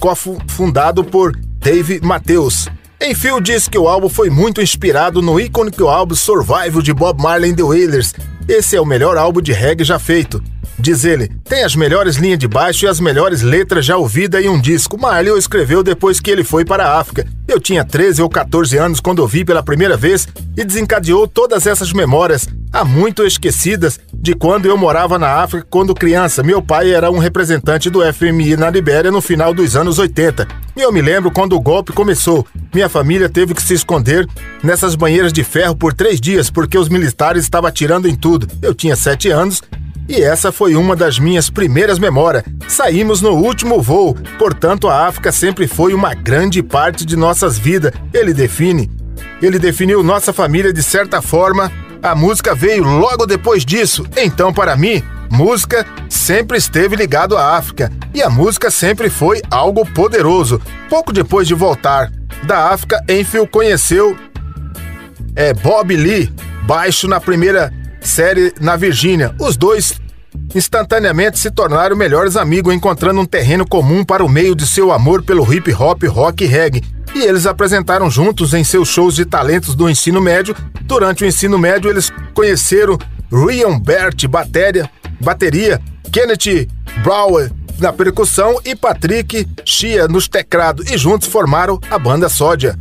fundado por Dave Matheus. Enfim, diz que o álbum foi muito inspirado no icônico álbum Survival de Bob Marley and the Wailers. Esse é o melhor álbum de reggae já feito. Diz ele, tem as melhores linhas de baixo e as melhores letras já ouvidas em um disco. Marley escreveu depois que ele foi para a África. Eu tinha 13 ou 14 anos quando ouvi pela primeira vez e desencadeou todas essas memórias, há muito esquecidas, de quando eu morava na África quando criança. Meu pai era um representante do FMI na Libéria no final dos anos 80. E eu me lembro quando o golpe começou. Minha família teve que se esconder nessas banheiras de ferro por três dias porque os militares estavam atirando em tudo. Eu tinha sete anos e essa foi uma das minhas primeiras memórias. Saímos no último voo, portanto a África sempre foi uma grande parte de nossas vidas. Ele define. Ele definiu nossa família de certa forma. A música veio logo depois disso. Então, para mim, música sempre esteve ligado à África e a música sempre foi algo poderoso. Pouco depois de voltar da África, Enfield conheceu é, Bob Lee, baixo na primeira série na Virgínia. Os dois instantaneamente se tornaram melhores amigos, encontrando um terreno comum para o meio de seu amor pelo hip hop, rock e reggae. E eles apresentaram juntos em seus shows de talentos do ensino médio. Durante o ensino médio, eles conheceram Ryan Bert, bateria, bateria Kenneth Brower na percussão e Patrick Chia nos teclados, e juntos formaram a banda Sódia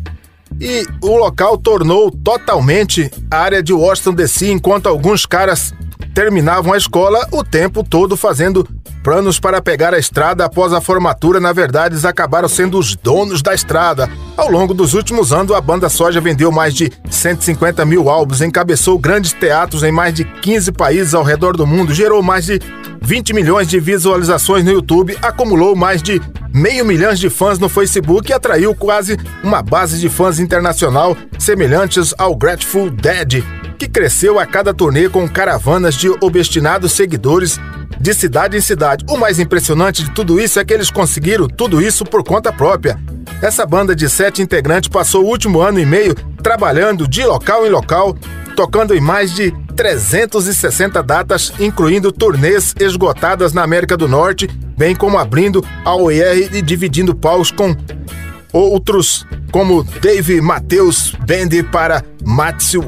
e o local tornou totalmente a área de Washington DC, enquanto alguns caras terminavam a escola o tempo todo fazendo planos para pegar a estrada após a formatura, na verdade, eles acabaram sendo os donos da estrada. Ao longo dos últimos anos, a banda Soja vendeu mais de 150 mil álbuns, encabeçou grandes teatros em mais de 15 países ao redor do mundo, gerou mais de 20 milhões de visualizações no YouTube, acumulou mais de meio milhão de fãs no Facebook e atraiu quase uma base de fãs internacional semelhantes ao Grateful Dead, que cresceu a cada turnê com caravanas de obstinados seguidores de cidade em cidade. O mais impressionante de tudo isso é que eles conseguiram tudo isso por conta própria. Essa banda de sete integrantes passou o último ano e meio trabalhando de local em local, tocando em mais de 360 datas, incluindo turnês esgotadas na América do Norte, bem como abrindo a OER e dividindo paus com outros como Dave Mateus Band para Matsu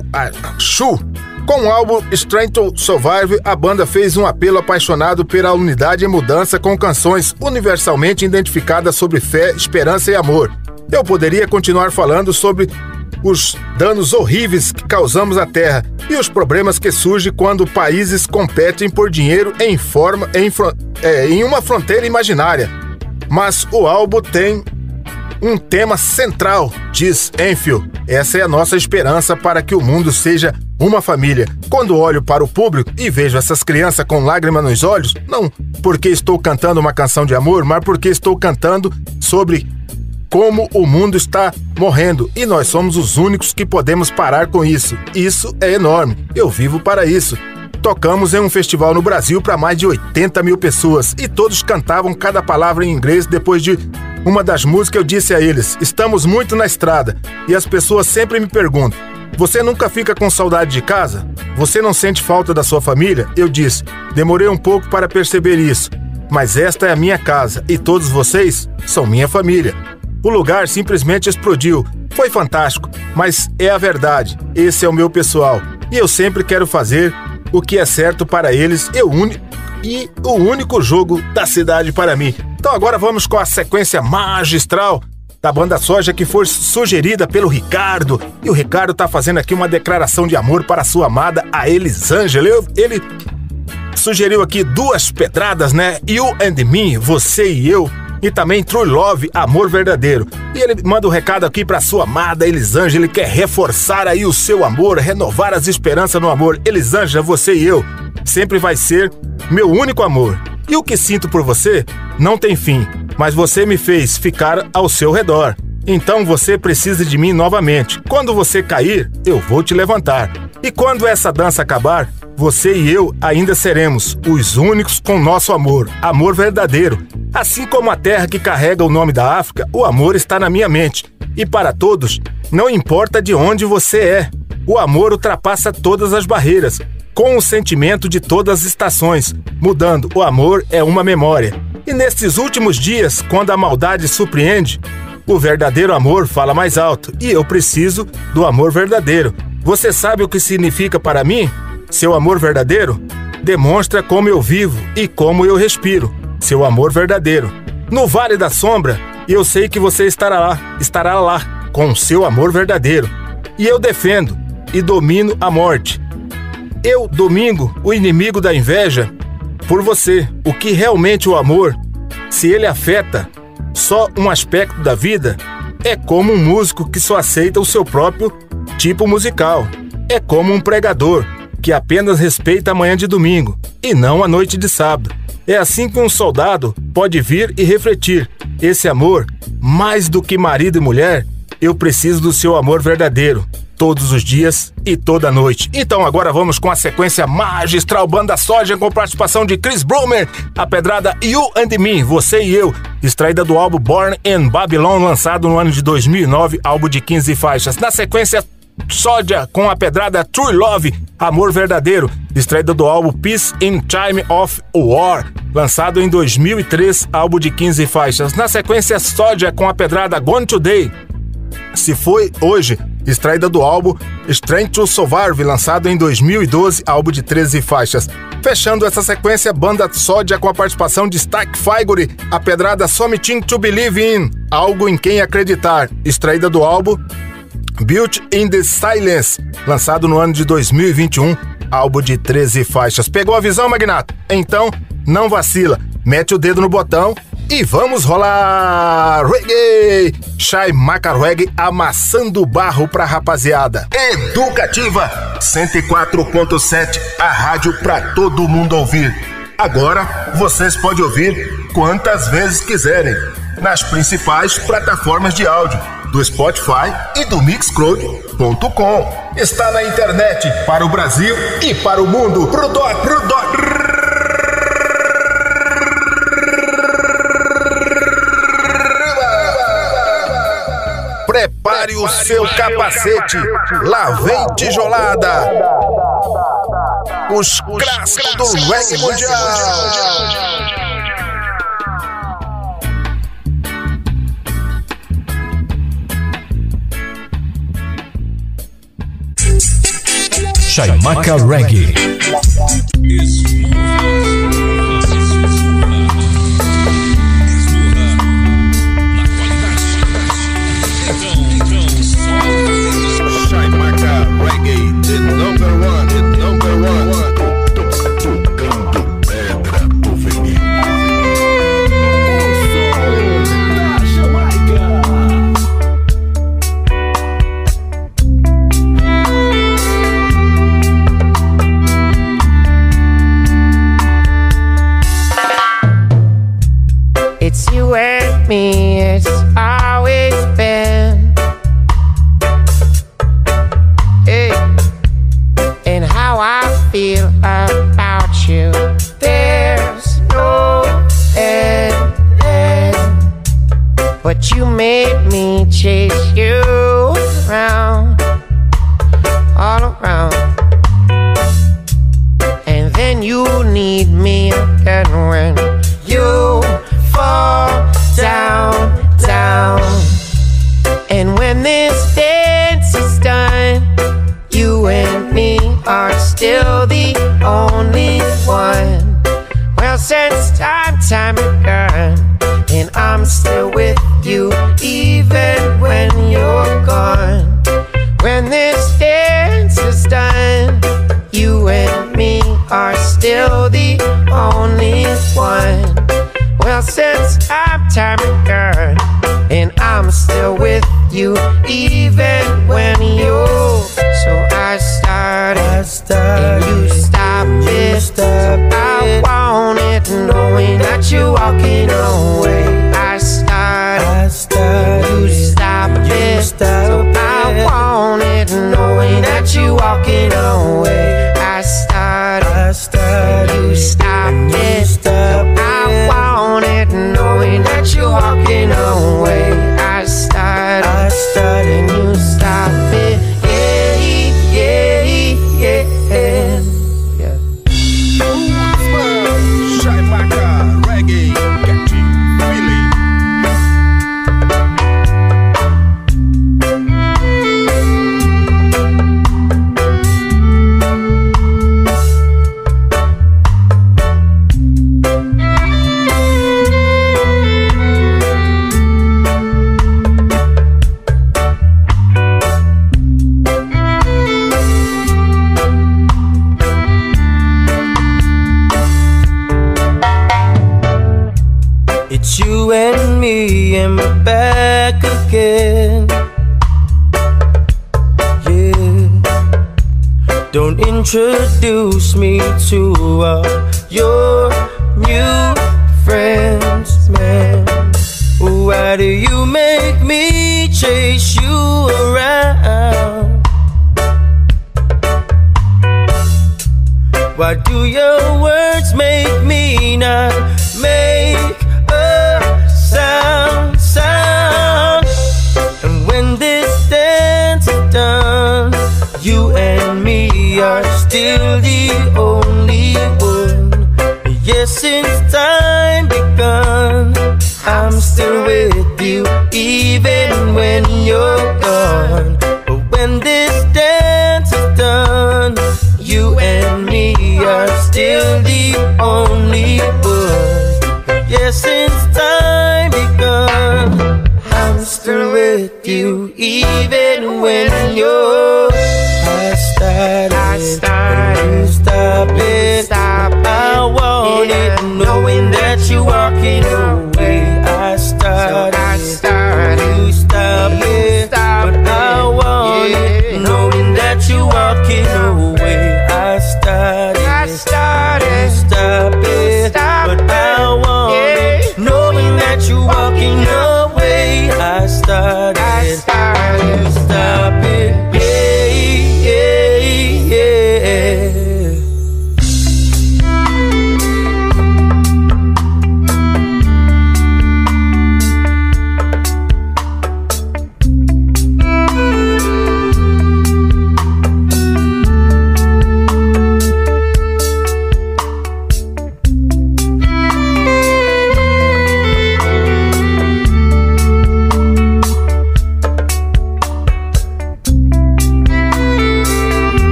Shu. Com o álbum Strength to Survive, a banda fez um apelo apaixonado pela unidade e mudança com canções universalmente identificadas sobre fé, esperança e amor. Eu poderia continuar falando sobre os danos horríveis que causamos à Terra e os problemas que surgem quando países competem por dinheiro em forma em, é, em uma fronteira imaginária. Mas o álbum tem um tema central, diz Enfield. Essa é a nossa esperança para que o mundo seja uma família. Quando olho para o público e vejo essas crianças com lágrimas nos olhos, não porque estou cantando uma canção de amor, mas porque estou cantando sobre como o mundo está morrendo e nós somos os únicos que podemos parar com isso. Isso é enorme. Eu vivo para isso. Tocamos em um festival no Brasil para mais de 80 mil pessoas e todos cantavam cada palavra em inglês. Depois de uma das músicas, eu disse a eles: Estamos muito na estrada. E as pessoas sempre me perguntam: Você nunca fica com saudade de casa? Você não sente falta da sua família? Eu disse: Demorei um pouco para perceber isso. Mas esta é a minha casa e todos vocês são minha família. O lugar simplesmente explodiu. Foi fantástico, mas é a verdade. Esse é o meu pessoal. E eu sempre quero fazer o que é certo para eles e o, e o único jogo da cidade para mim. Então agora vamos com a sequência magistral da banda Soja que foi sugerida pelo Ricardo. E o Ricardo tá fazendo aqui uma declaração de amor para sua amada, a Elisângela. Ele sugeriu aqui duas pedradas, né? You and Me, você e eu e também True Love, Amor Verdadeiro. E ele manda um recado aqui para sua amada Elisângela, ele quer reforçar aí o seu amor, renovar as esperanças no amor. Elisângela, você e eu sempre vai ser meu único amor. E o que sinto por você não tem fim, mas você me fez ficar ao seu redor. Então você precisa de mim novamente. Quando você cair, eu vou te levantar. E quando essa dança acabar, você e eu ainda seremos os únicos com nosso amor, amor verdadeiro. Assim como a terra que carrega o nome da África, o amor está na minha mente. E para todos, não importa de onde você é, o amor ultrapassa todas as barreiras, com o sentimento de todas as estações, mudando. O amor é uma memória. E nestes últimos dias, quando a maldade surpreende, o verdadeiro amor fala mais alto e eu preciso do amor verdadeiro. Você sabe o que significa para mim? Seu amor verdadeiro demonstra como eu vivo e como eu respiro. Seu amor verdadeiro. No Vale da Sombra, eu sei que você estará lá, estará lá com seu amor verdadeiro. E eu defendo e domino a morte. Eu domingo o inimigo da inveja por você. O que realmente o amor, se ele afeta só um aspecto da vida, é como um músico que só aceita o seu próprio tipo musical. É como um pregador que apenas respeita a manhã de domingo e não a noite de sábado. É assim que um soldado pode vir e refletir: esse amor, mais do que marido e mulher, eu preciso do seu amor verdadeiro todos os dias e toda noite. Então agora vamos com a sequência magistral Banda Soja com participação de Chris Brumer, a pedrada You and Me, Você e Eu, extraída do álbum Born in Babylon, lançado no ano de 2009, álbum de 15 faixas. Na sequência, Soja com a pedrada True Love, Amor Verdadeiro, extraída do álbum Peace in Time of War, lançado em 2003, álbum de 15 faixas. Na sequência, Soja com a pedrada Gone Today, Se Foi Hoje, extraída do álbum Strange to Survive, lançado em 2012, álbum de 13 faixas. Fechando essa sequência, banda sódia com a participação de Stack Figure, a pedrada Something to Believe in, Algo em Quem Acreditar, extraída do álbum Built in the Silence, lançado no ano de 2021, álbum de 13 faixas. Pegou a visão, Magnato? Então, não vacila, mete o dedo no botão e vamos rolar reggae! Shai Macarweg amassando barro pra rapaziada. Educativa 104.7, a rádio pra todo mundo ouvir. Agora vocês podem ouvir quantas vezes quiserem nas principais plataformas de áudio do Spotify e do Mixcloud.com. Está na internet para o Brasil e para o mundo. Pro dó, pro dó, Prepare o seu capacete. Lá vem tijolada. Os clássicos do Reg Mundial. Chaimaca Reggae. you made me chase time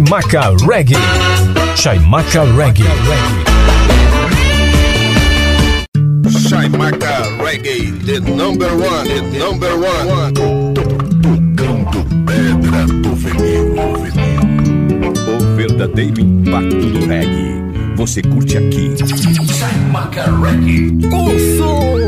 Chaimaca Reggae. Chaimaca Reggae. Chaimaca Reggae, the number one, the number one. Tocando pedra do vinil. O verdadeiro impacto do reggae. Você curte aqui. Chaimaca Reggae. O som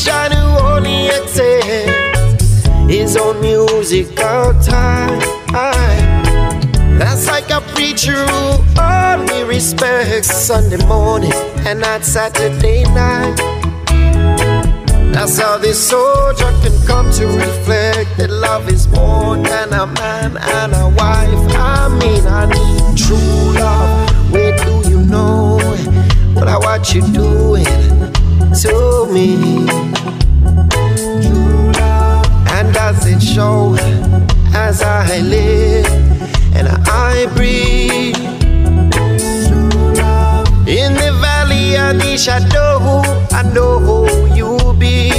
musician who only accepts his own musical time. That's like a preacher who only respects Sunday morning and not Saturday night. That's how this soldier can come to reflect that love is more than a man and a wife. I mean, I need true love. Where do you know what I what you doing to me? And does it show as I live and I breathe? In the valley of the shadow, I know who you be.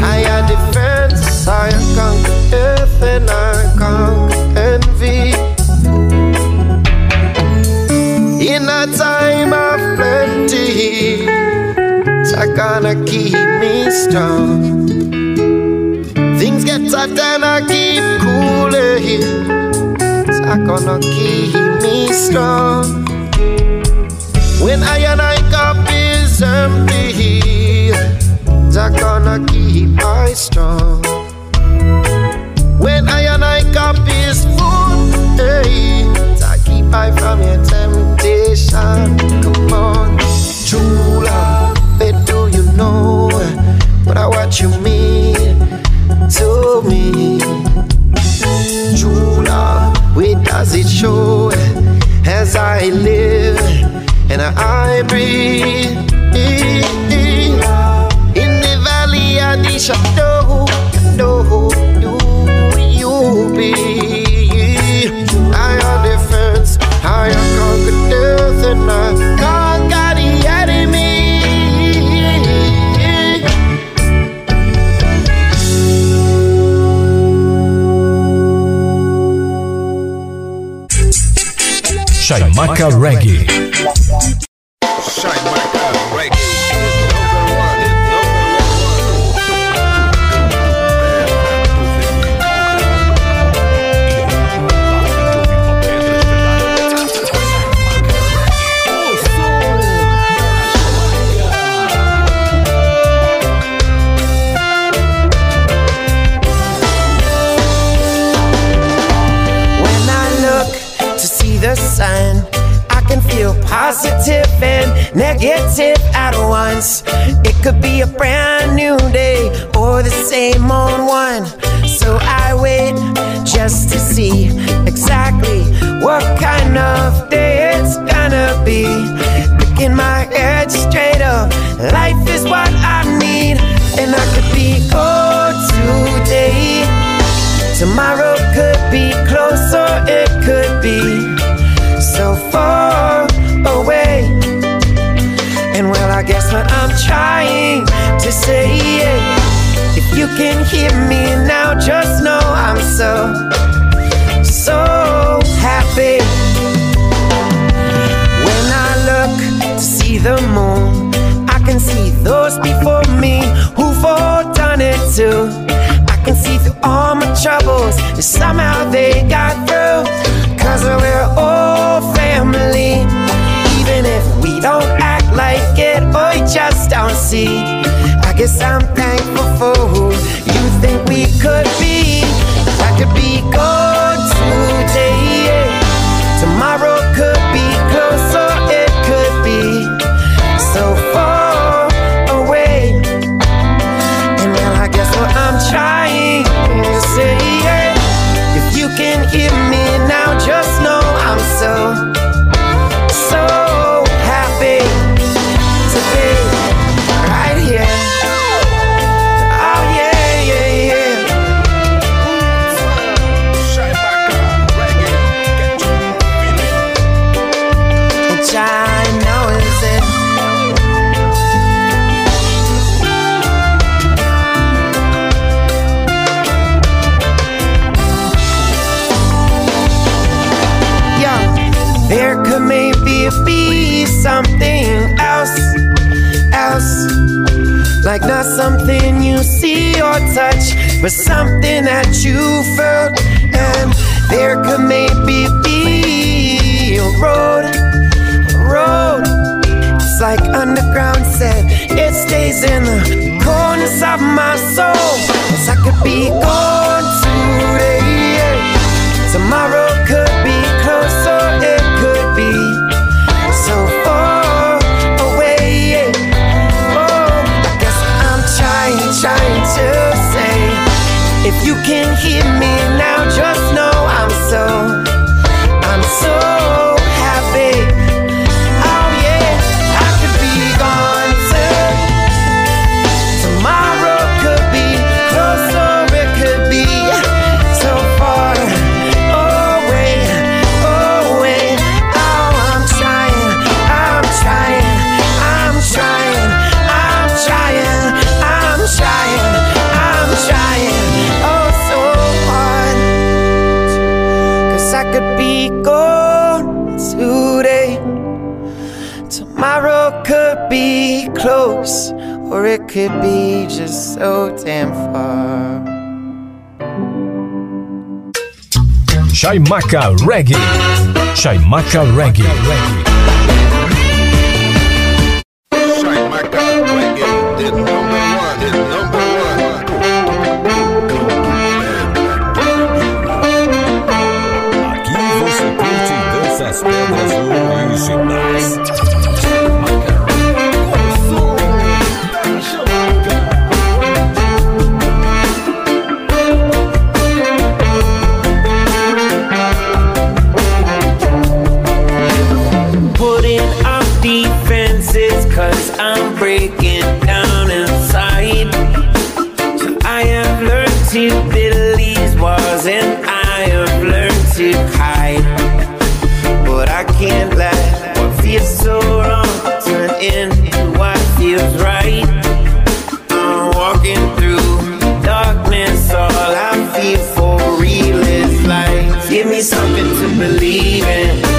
Higher defense, I conquer death and I conquer it's gonna keep me strong. Things get hot and I keep cooling. It's gonna keep me strong. When I and I cup is empty, it's gonna keep I strong. When I and I cup is full, hey, I keep I I breathe. In the valley of the shadow, shadow do you be? I am the fence, I am conquered death and I conquer the enemy. Shaimaka Reggae. Closer, it could be so far away. And well, I guess what I'm trying to say is if you can hear me now, just know I'm so, so happy. When I look to see the moon, I can see those before me who've all done it too. I can see through all my troubles, and somehow they got through. Cause we're all family, even if we don't act like it or just don't see. I guess I'm thankful for who you think we could be. But something that you felt. And there could maybe be a road, a road. It's like underground said, it stays in the corners of my soul. Cause I could be gone could be just so damn far. Chaimaca Reggae. Chaimaca Reggae. Give me something to believe in.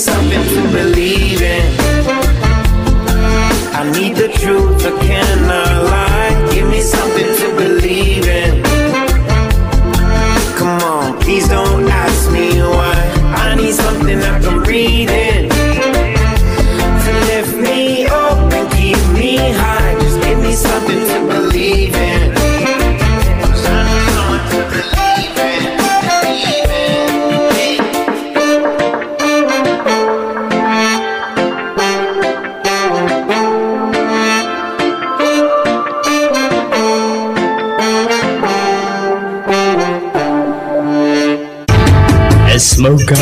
Something to believe in. I need the truth, I cannot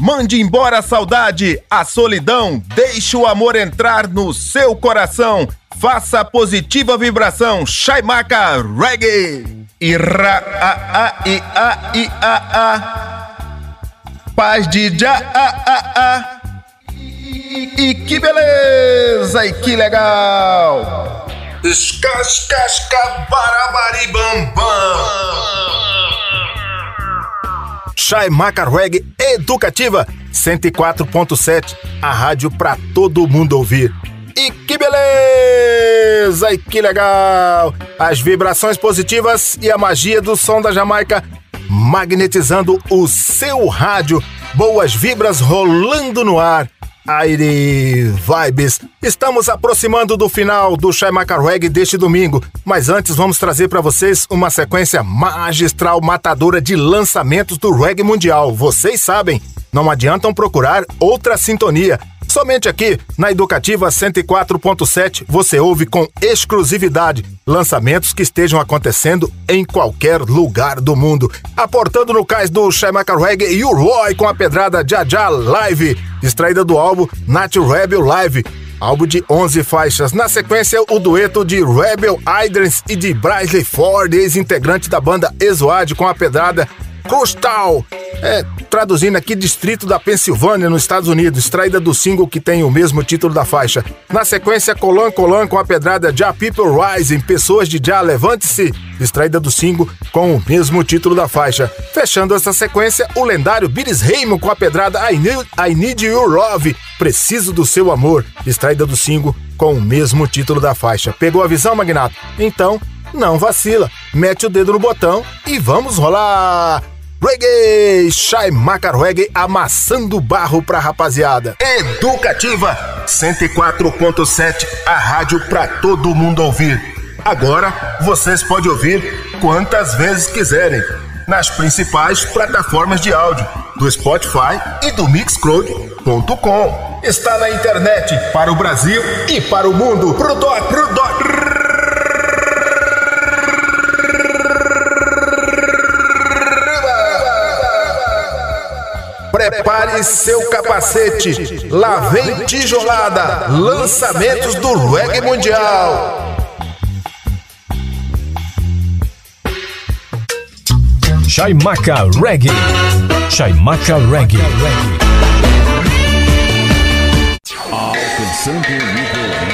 Mande embora a saudade, a solidão, deixe o amor entrar no seu coração. Faça a positiva vibração, Shaimaka Reggae. Ira a a i a i a a. Paz de já a a a. E, e que beleza e que legal. Escascasca barabaribambam. Shaimaka Reggae Educativa 104.7, a rádio pra todo mundo ouvir. E que beleza! E que legal! As vibrações positivas e a magia do som da Jamaica magnetizando o seu rádio. Boas vibras rolando no ar. Aire Vibes. Estamos aproximando do final do Shaimaka Reggae deste domingo, mas antes vamos trazer para vocês uma sequência magistral matadora de lançamentos do reggae mundial. Vocês sabem, não adiantam procurar outra sintonia. Somente aqui, na Educativa 104.7, você ouve com exclusividade lançamentos que estejam acontecendo em qualquer lugar do mundo. Aportando no cais do Shaimaka Reggae e o Roy com a pedrada Jaja Live, extraída do álbum Nat Rebel Live. Álbum de 11 faixas. Na sequência, o dueto de Rebel Idris e de Brysley Ford, ex-integrante da banda Exoad, com a pedrada Crystal. É, traduzindo aqui, Distrito da Pensilvânia, nos Estados Unidos, extraída do single que tem o mesmo título da faixa. Na sequência, Colan Colan com a pedrada Ja People Rising, Pessoas de Já Levante-se, extraída do single com o mesmo título da faixa. Fechando essa sequência, o lendário Billis Raymond com a pedrada I Need, I Need Your Love, Preciso do Seu Amor, extraída do single com o mesmo título da faixa. Pegou a visão, Magnato? Então, não vacila, mete o dedo no botão e vamos rolar! Reggae, Shaimaka Reggae amassando barro pra rapaziada. Educativa 104.7, a rádio pra todo mundo ouvir. Agora vocês podem ouvir quantas vezes quiserem nas principais plataformas de áudio do Spotify e do Mixcloud.com. Está na internet para o Brasil e para o mundo. Pro doc, pro. Prepare seu capacete. Lá vem tijolada. Lançamentos do reggae mundial. Shaimaka Reggae. Shaimaka Reggae. Alcançando o nível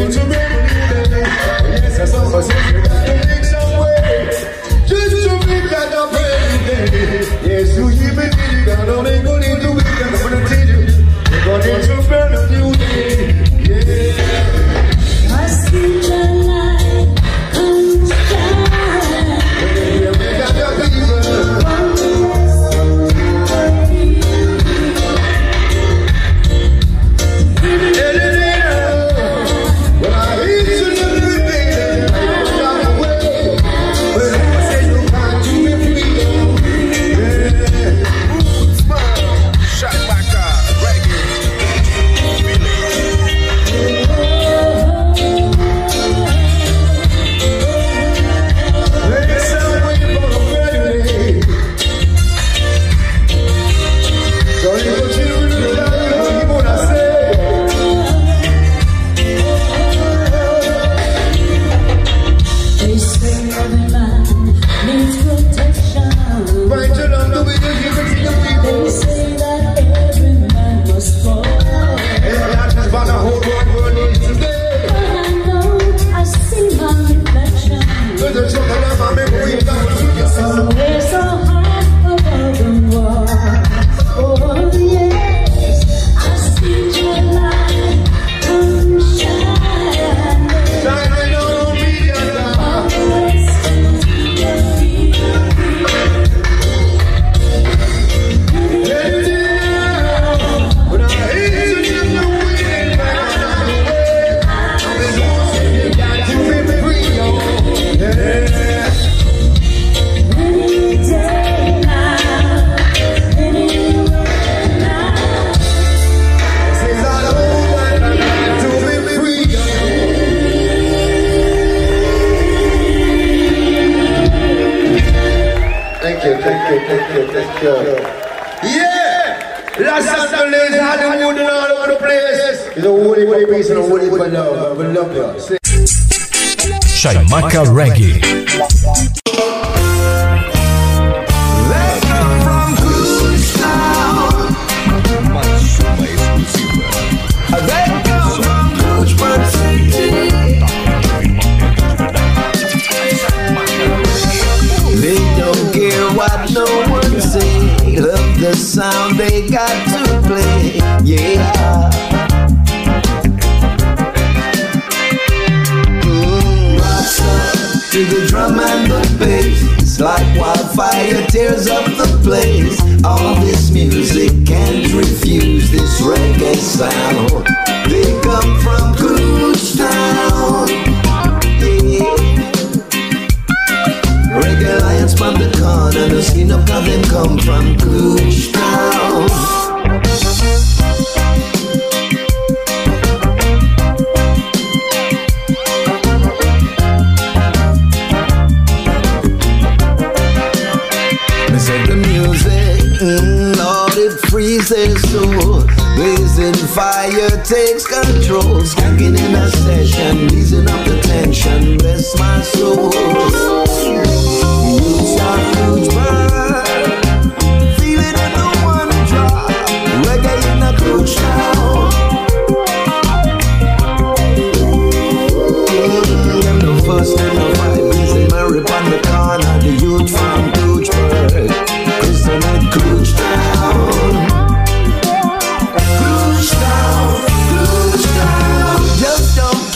It's a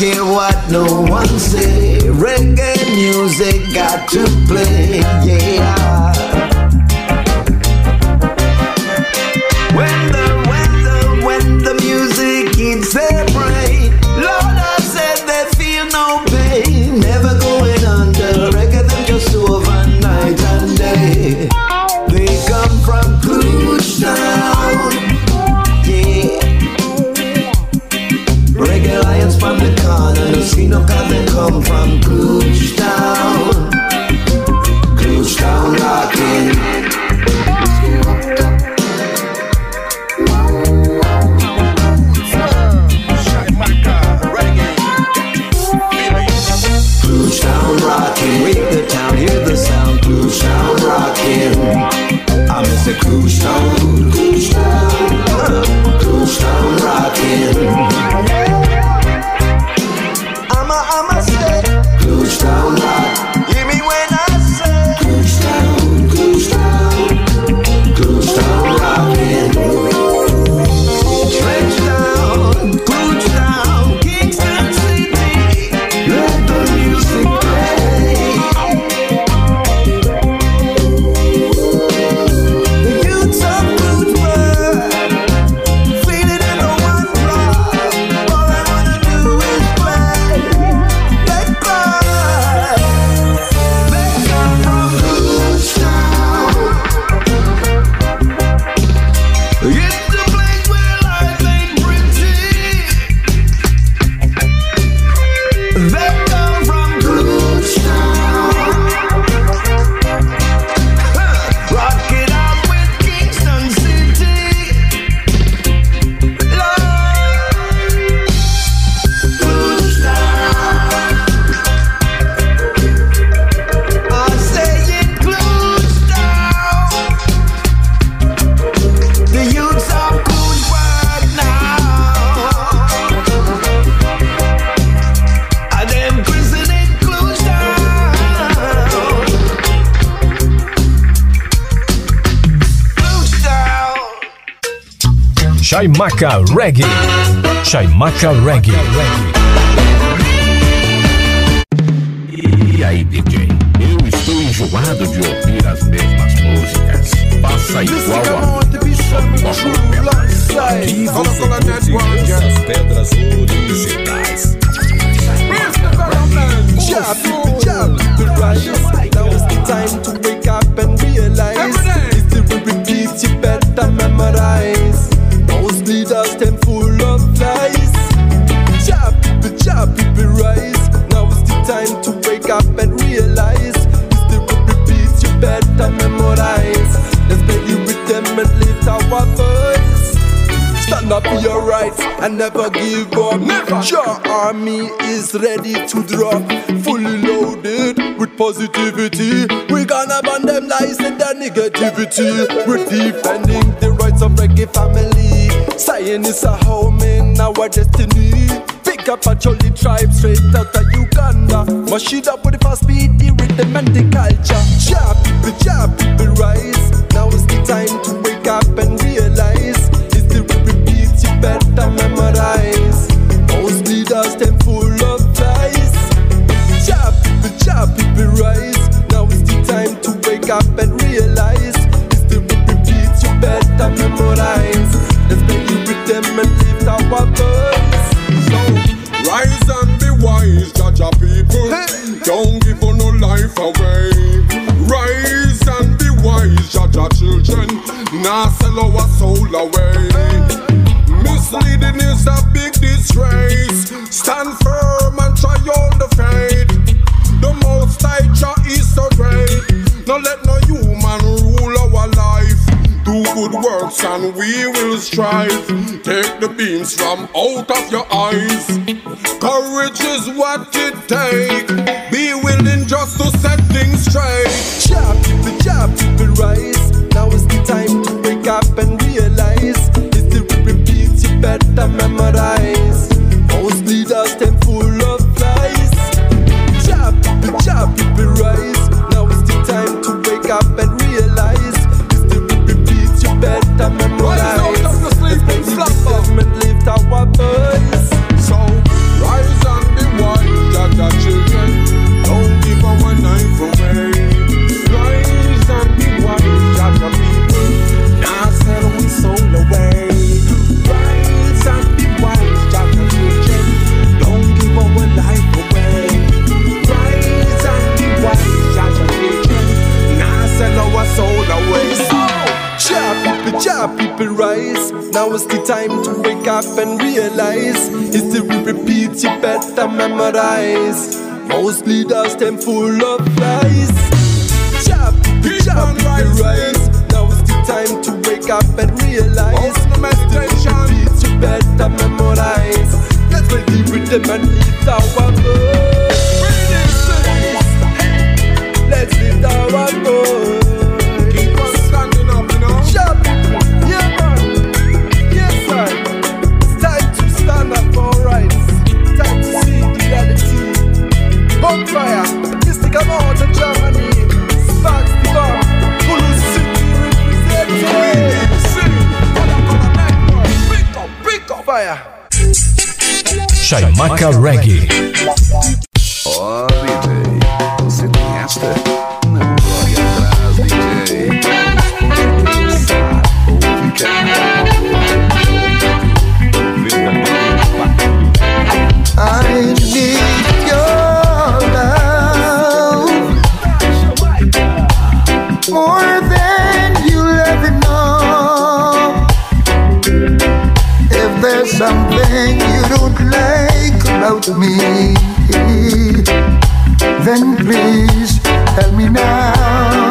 care what no one say. Reggae music got to play, yeah. Chaimaca Reggae. Chaimaca Reggae. E aí, DJ? Eu estou enjoado de ouvir as mesmas músicas. Faça igual a mim. Só toco. Aqui você curte essas pedras originais. Job, people, job, people rise. Now is the time to wake up and realize Stand up for your rights and never give up. Never. Your army is ready to drop, fully loaded with positivity. We gonna ban them lies and their negativity. We're defending the rights of reggae family. Science is a home in our destiny. Pick up a jolly tribe straight out of Uganda. Mash it up with the fast beat, the rhythm and the culture. Jab, people, jab, people rise. Now is the time to wake up and Don't give no life away. Rise and be wise, judge our children. Now sell our soul away. Misleading is a big disgrace. Stand firm and try all the faith. The most high is so great. No let no human rule our life. Do good works and we will strive. Take the beams from out of your eyes. Courage is what it takes. Time to wake up and realize history repeats, you better memorize. Most leaders, them full of lies. People, job, people rise. Now is the time to wake up and realize history repeats, you better memorize. Let's make the rhythm and lift our voice. Let's lift our voice. Chaimaca Reggae. Me, then please tell me now.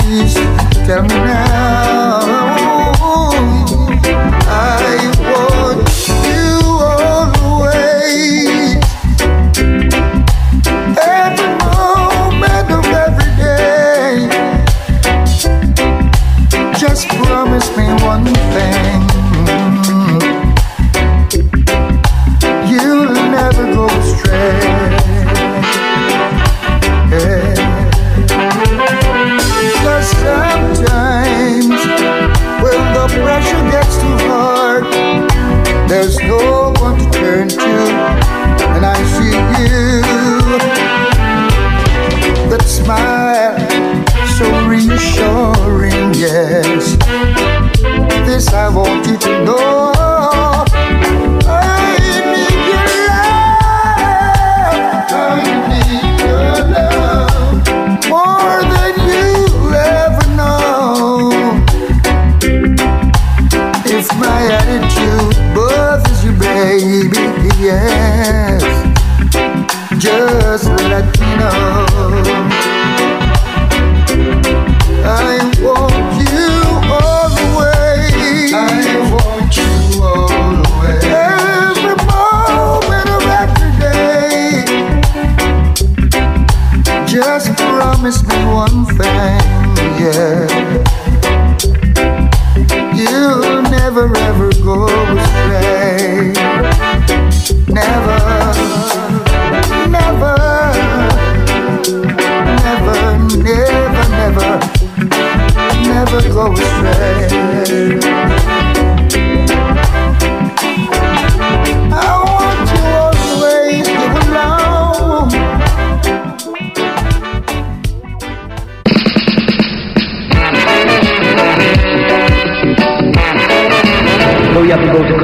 Please tell me now.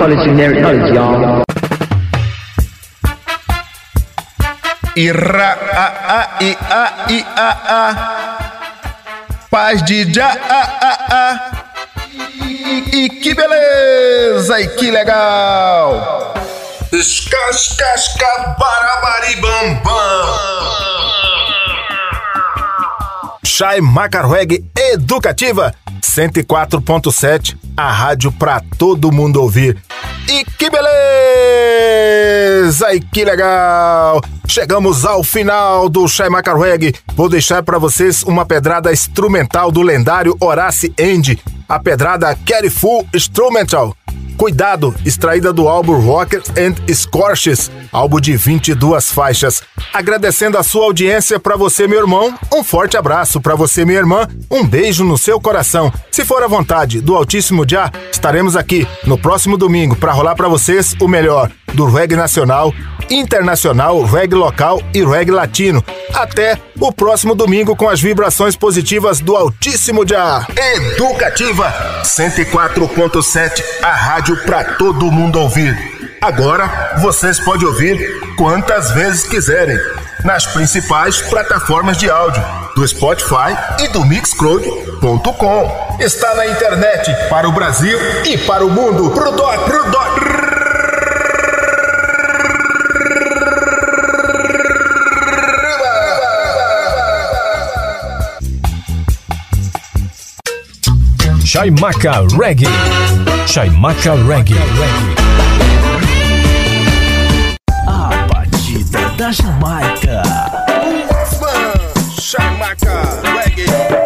College to inherit knowledge, y'all. Ira, a, a, i, a, i, a, a. Paz de já, a, a, a. E, e que beleza, e que legal. Escascasca, barabaribambam. Chai Macarweg Educativa 104.7, a rádio pra todo mundo ouvir. E que beleza! E que legal! Chegamos ao final do Chai Macarweg. Vou deixar para vocês uma pedrada instrumental do lendário Horace Andy, a pedrada Careful Instrumental. Cuidado, extraída do álbum Rockets and Scorches, álbum de 22 faixas. Agradecendo a sua audiência para você, meu irmão, um forte abraço para você, minha irmã, um beijo no seu coração. Se for à vontade do Altíssimo Já, estaremos aqui no próximo domingo para rolar para vocês o melhor do reggae nacional, internacional, reggae local e reggae latino. Até o próximo domingo com as vibrações positivas do Altíssimo Já. Educativa 104.7, a rádio para todo mundo ouvir. Agora vocês podem ouvir quantas vezes quiserem nas principais plataformas de áudio do Spotify e do Mixcloud.com. Está na internet para o Brasil e para o mundo. Pro dó, pro dó. Chaimaca Reggae. Chaimaca Reggae. A batida da Jamaica. Chaimaca Reggae.